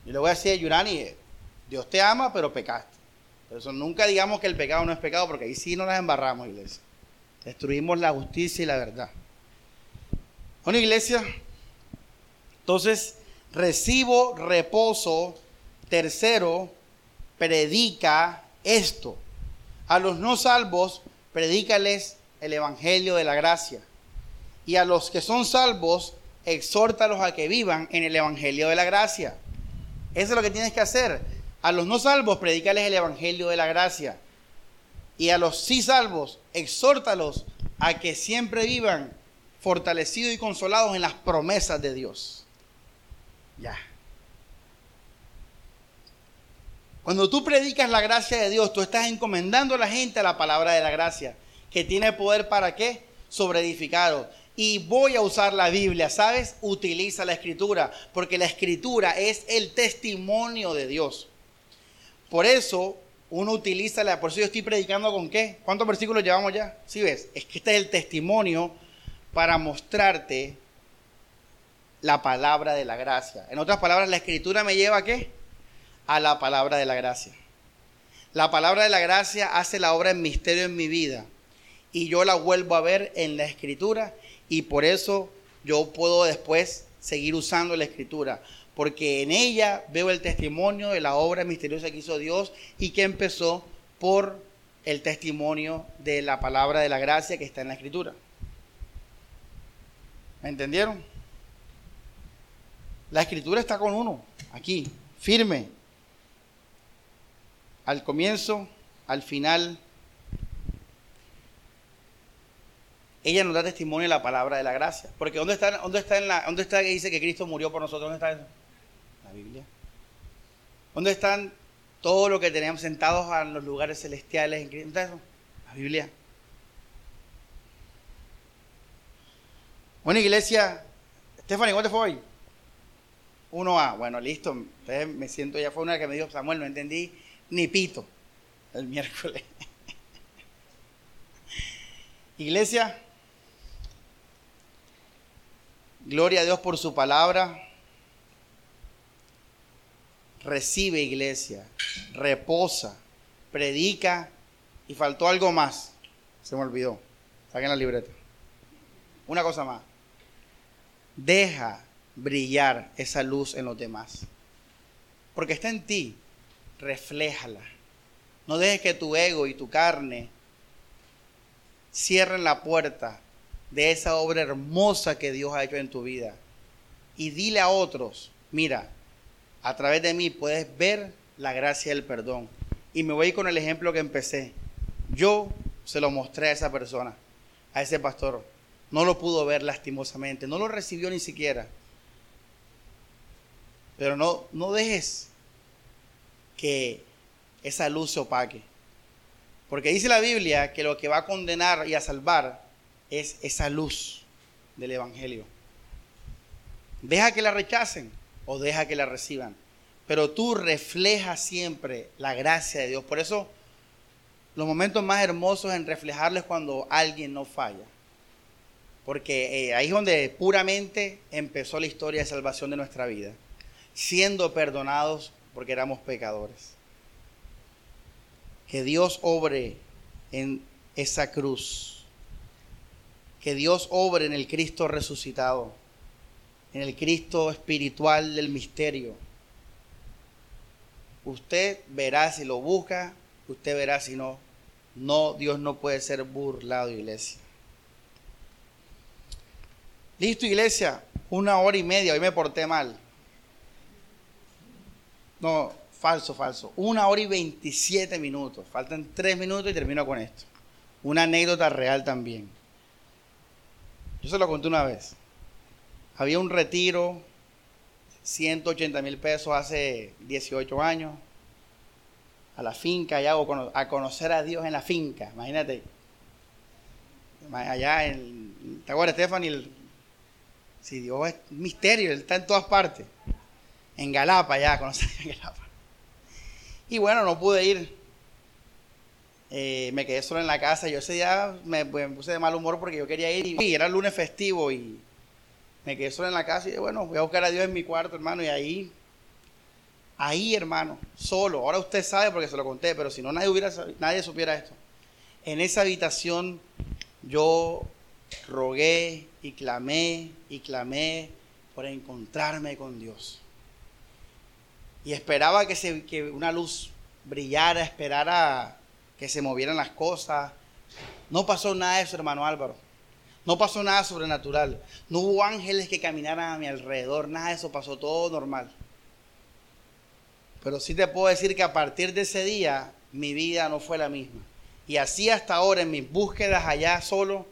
Y le voy a decir a Yurani, Dios te ama, pero pecaste. Por eso nunca digamos que el pecado no es pecado, porque ahí sí no las embarramos, iglesia. Destruimos la justicia y la verdad. Bueno, iglesia, entonces recibo reposo. Tercero, predica esto. A los no salvos, predícales el evangelio de la gracia. Y a los que son salvos, exhórtalos a que vivan en el evangelio de la gracia. Eso es lo que tienes que hacer. A los no salvos, predícales el evangelio de la gracia. Y a los sí salvos, exhórtalos a que siempre vivan fortalecidos y consolados en las promesas de Dios. Ya. Cuando tú predicas la gracia de Dios, tú estás encomendando a la gente a la palabra de la gracia, que tiene poder para qué? Sobre edificado. Y voy a usar la Biblia, ¿sabes? Utiliza la escritura, porque la escritura es el testimonio de Dios. Por eso uno utiliza la, por eso yo estoy predicando con qué? ¿Cuántos versículos llevamos ya? ¿Sí ves? Es que este es el testimonio para mostrarte la palabra de la gracia. En otras palabras, la escritura me lleva a qué? A la palabra de la gracia. La palabra de la gracia hace la obra en misterio en mi vida y yo la vuelvo a ver en la escritura y por eso yo puedo después seguir usando la escritura, porque en ella veo el testimonio de la obra misteriosa que hizo Dios y que empezó por el testimonio de la palabra de la gracia que está en la escritura. ¿Me entendieron? La escritura está con uno, aquí, firme. Al comienzo, al final. Ella nos da testimonio de la palabra de la gracia. Porque ¿dónde está, dónde está, en la, dónde está que dice que Cristo murió por nosotros? ¿Dónde está eso? La Biblia. ¿Dónde están todos los que tenemos sentados en los lugares celestiales en Cristo? ¿Dónde está eso? La Biblia. Bueno, iglesia, Stephanie, ¿cuánto fue hoy? 1A. Bueno, listo. Entonces me siento, ya fue una que me dijo Samuel, no entendí ni pito el miércoles. iglesia, gloria a Dios por su palabra. Recibe iglesia, reposa, predica y faltó algo más. Se me olvidó. Saquen la libreta. Una cosa más deja brillar esa luz en los demás. Porque está en ti, refléjala. No dejes que tu ego y tu carne cierren la puerta de esa obra hermosa que Dios ha hecho en tu vida. Y dile a otros, mira, a través de mí puedes ver la gracia del perdón. Y me voy con el ejemplo que empecé. Yo se lo mostré a esa persona, a ese pastor. No lo pudo ver lastimosamente, no lo recibió ni siquiera. Pero no, no dejes que esa luz se opaque. Porque dice la Biblia que lo que va a condenar y a salvar es esa luz del Evangelio. Deja que la rechacen o deja que la reciban. Pero tú reflejas siempre la gracia de Dios. Por eso los momentos más hermosos en reflejarles cuando alguien no falla porque eh, ahí es donde puramente empezó la historia de salvación de nuestra vida, siendo perdonados porque éramos pecadores. Que Dios obre en esa cruz, que Dios obre en el Cristo resucitado, en el Cristo espiritual del misterio. Usted verá si lo busca, usted verá si no. No, Dios no puede ser burlado, iglesia. Listo, iglesia, una hora y media, hoy me porté mal. No, falso, falso. Una hora y veintisiete minutos. Faltan tres minutos y termino con esto. Una anécdota real también. Yo se lo conté una vez. Había un retiro, 180 mil pesos hace 18 años, a la finca, allá, a conocer a Dios en la finca. Imagínate. Allá en. ¿Te Stephanie? Si Dios es misterio, Él está en todas partes. En Galapa, ya, conocer en Galapa. Y bueno, no pude ir. Eh, me quedé solo en la casa. Yo ese día me, puse de mal humor porque yo quería ir y, era lunes festivo y me quedé solo en la casa y dije, bueno, voy a buscar a Dios en mi cuarto, hermano, y ahí, ahí, hermano, solo. Ahora usted sabe porque se lo conté, pero si no nadie hubiera, nadie supiera esto. En esa habitación yo rogué y clamé y clamé por encontrarme con Dios. Y esperaba que, se, que una luz brillara, esperara que se movieran las cosas. No pasó nada de eso, hermano Álvaro. No pasó nada sobrenatural. No hubo ángeles que caminaran a mi alrededor. Nada de eso pasó, todo normal. Pero sí te puedo decir que a partir de ese día mi vida no fue la misma. Y así hasta ahora en mis búsquedas allá solo,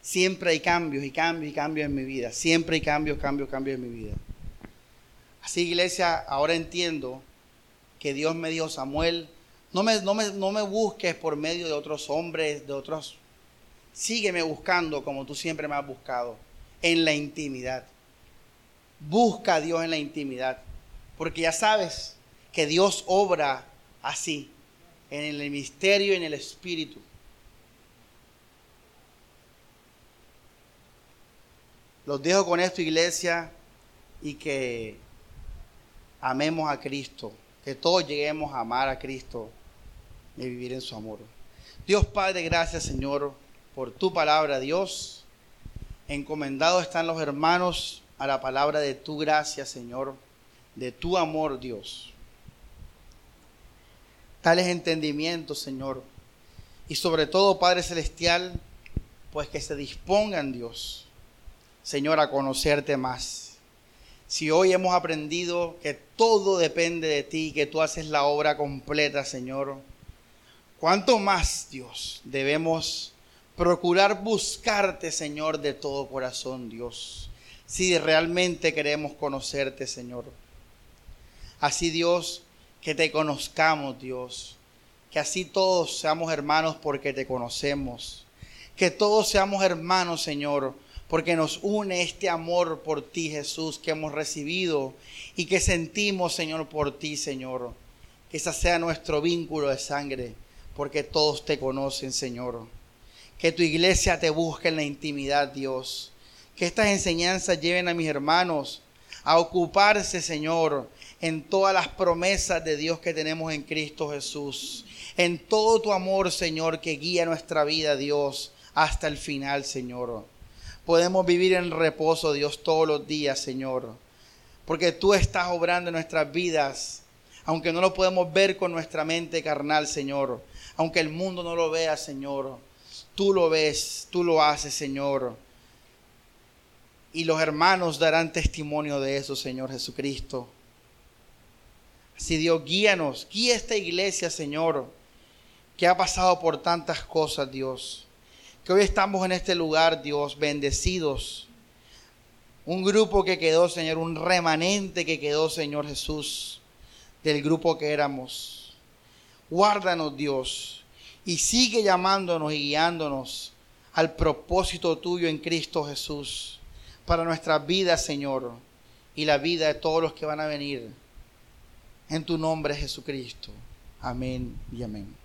siempre hay cambios y cambios y cambios en mi vida. Siempre hay cambios, cambios, cambios en mi vida. Así iglesia, ahora entiendo que Dios me dio Samuel, no me, no, me, busques por medio de otros hombres, de otros... Sígueme buscando como tú siempre me has buscado, en la intimidad. Busca a Dios en la intimidad, porque ya sabes que Dios obra así, en el misterio y en el espíritu. Los dejo con esto, iglesia, y que amemos a Cristo, que todos lleguemos a amar a Cristo y vivir en su amor. Dios Padre, gracias Señor por tu palabra, Dios. Encomendados están los hermanos a la palabra de tu gracia, Señor, de tu amor, Dios. Tales entendimientos, Señor. Y sobre todo, Padre Celestial, pues que se dispongan, Dios, Señor, a conocerte más. Si hoy hemos aprendido que todo depende de ti, que tú haces la obra completa, Señor, ¿Cuánto más, Dios, debemos procurar buscarte, Señor, de todo corazón, Dios? Si realmente queremos conocerte, Señor. Así, Dios, que te conozcamos, Dios. Que así todos seamos hermanos porque te conocemos. Que todos seamos hermanos, Señor, porque nos une este amor por ti, Jesús, que hemos recibido y que sentimos, Señor, por ti, Señor. Que ese sea nuestro vínculo de sangre porque todos te conocen, Señor. Que tu iglesia te busque en la intimidad, Dios. Que estas enseñanzas lleven a mis hermanos a ocuparse, Señor, en todas las promesas de Dios que tenemos en Cristo Jesús. En todo tu amor, Señor, que guía nuestra vida, Dios, hasta el final, Señor. Podemos vivir en reposo, Dios, todos los días, Señor. Porque tú estás obrando en nuestras vidas, aunque no lo podemos ver con nuestra mente carnal, Señor aunque el mundo no lo vea, Señor. Tú lo ves, tú lo haces, Señor. Y los hermanos darán testimonio de eso, Señor Jesucristo. Así Dios, guíanos, guía esta iglesia, Señor, que ha pasado por tantas cosas, Dios. Que hoy estamos en este lugar, Dios, bendecidos. Un grupo que quedó, Señor, un remanente que quedó, Señor Jesús, del grupo que éramos. Guárdanos, Dios, y sigue llamándonos y guiándonos al propósito tuyo en Cristo Jesús para nuestra vida, Señor, y la vida de todos los que van a venir. En tu nombre, Jesucristo. Amén y amén.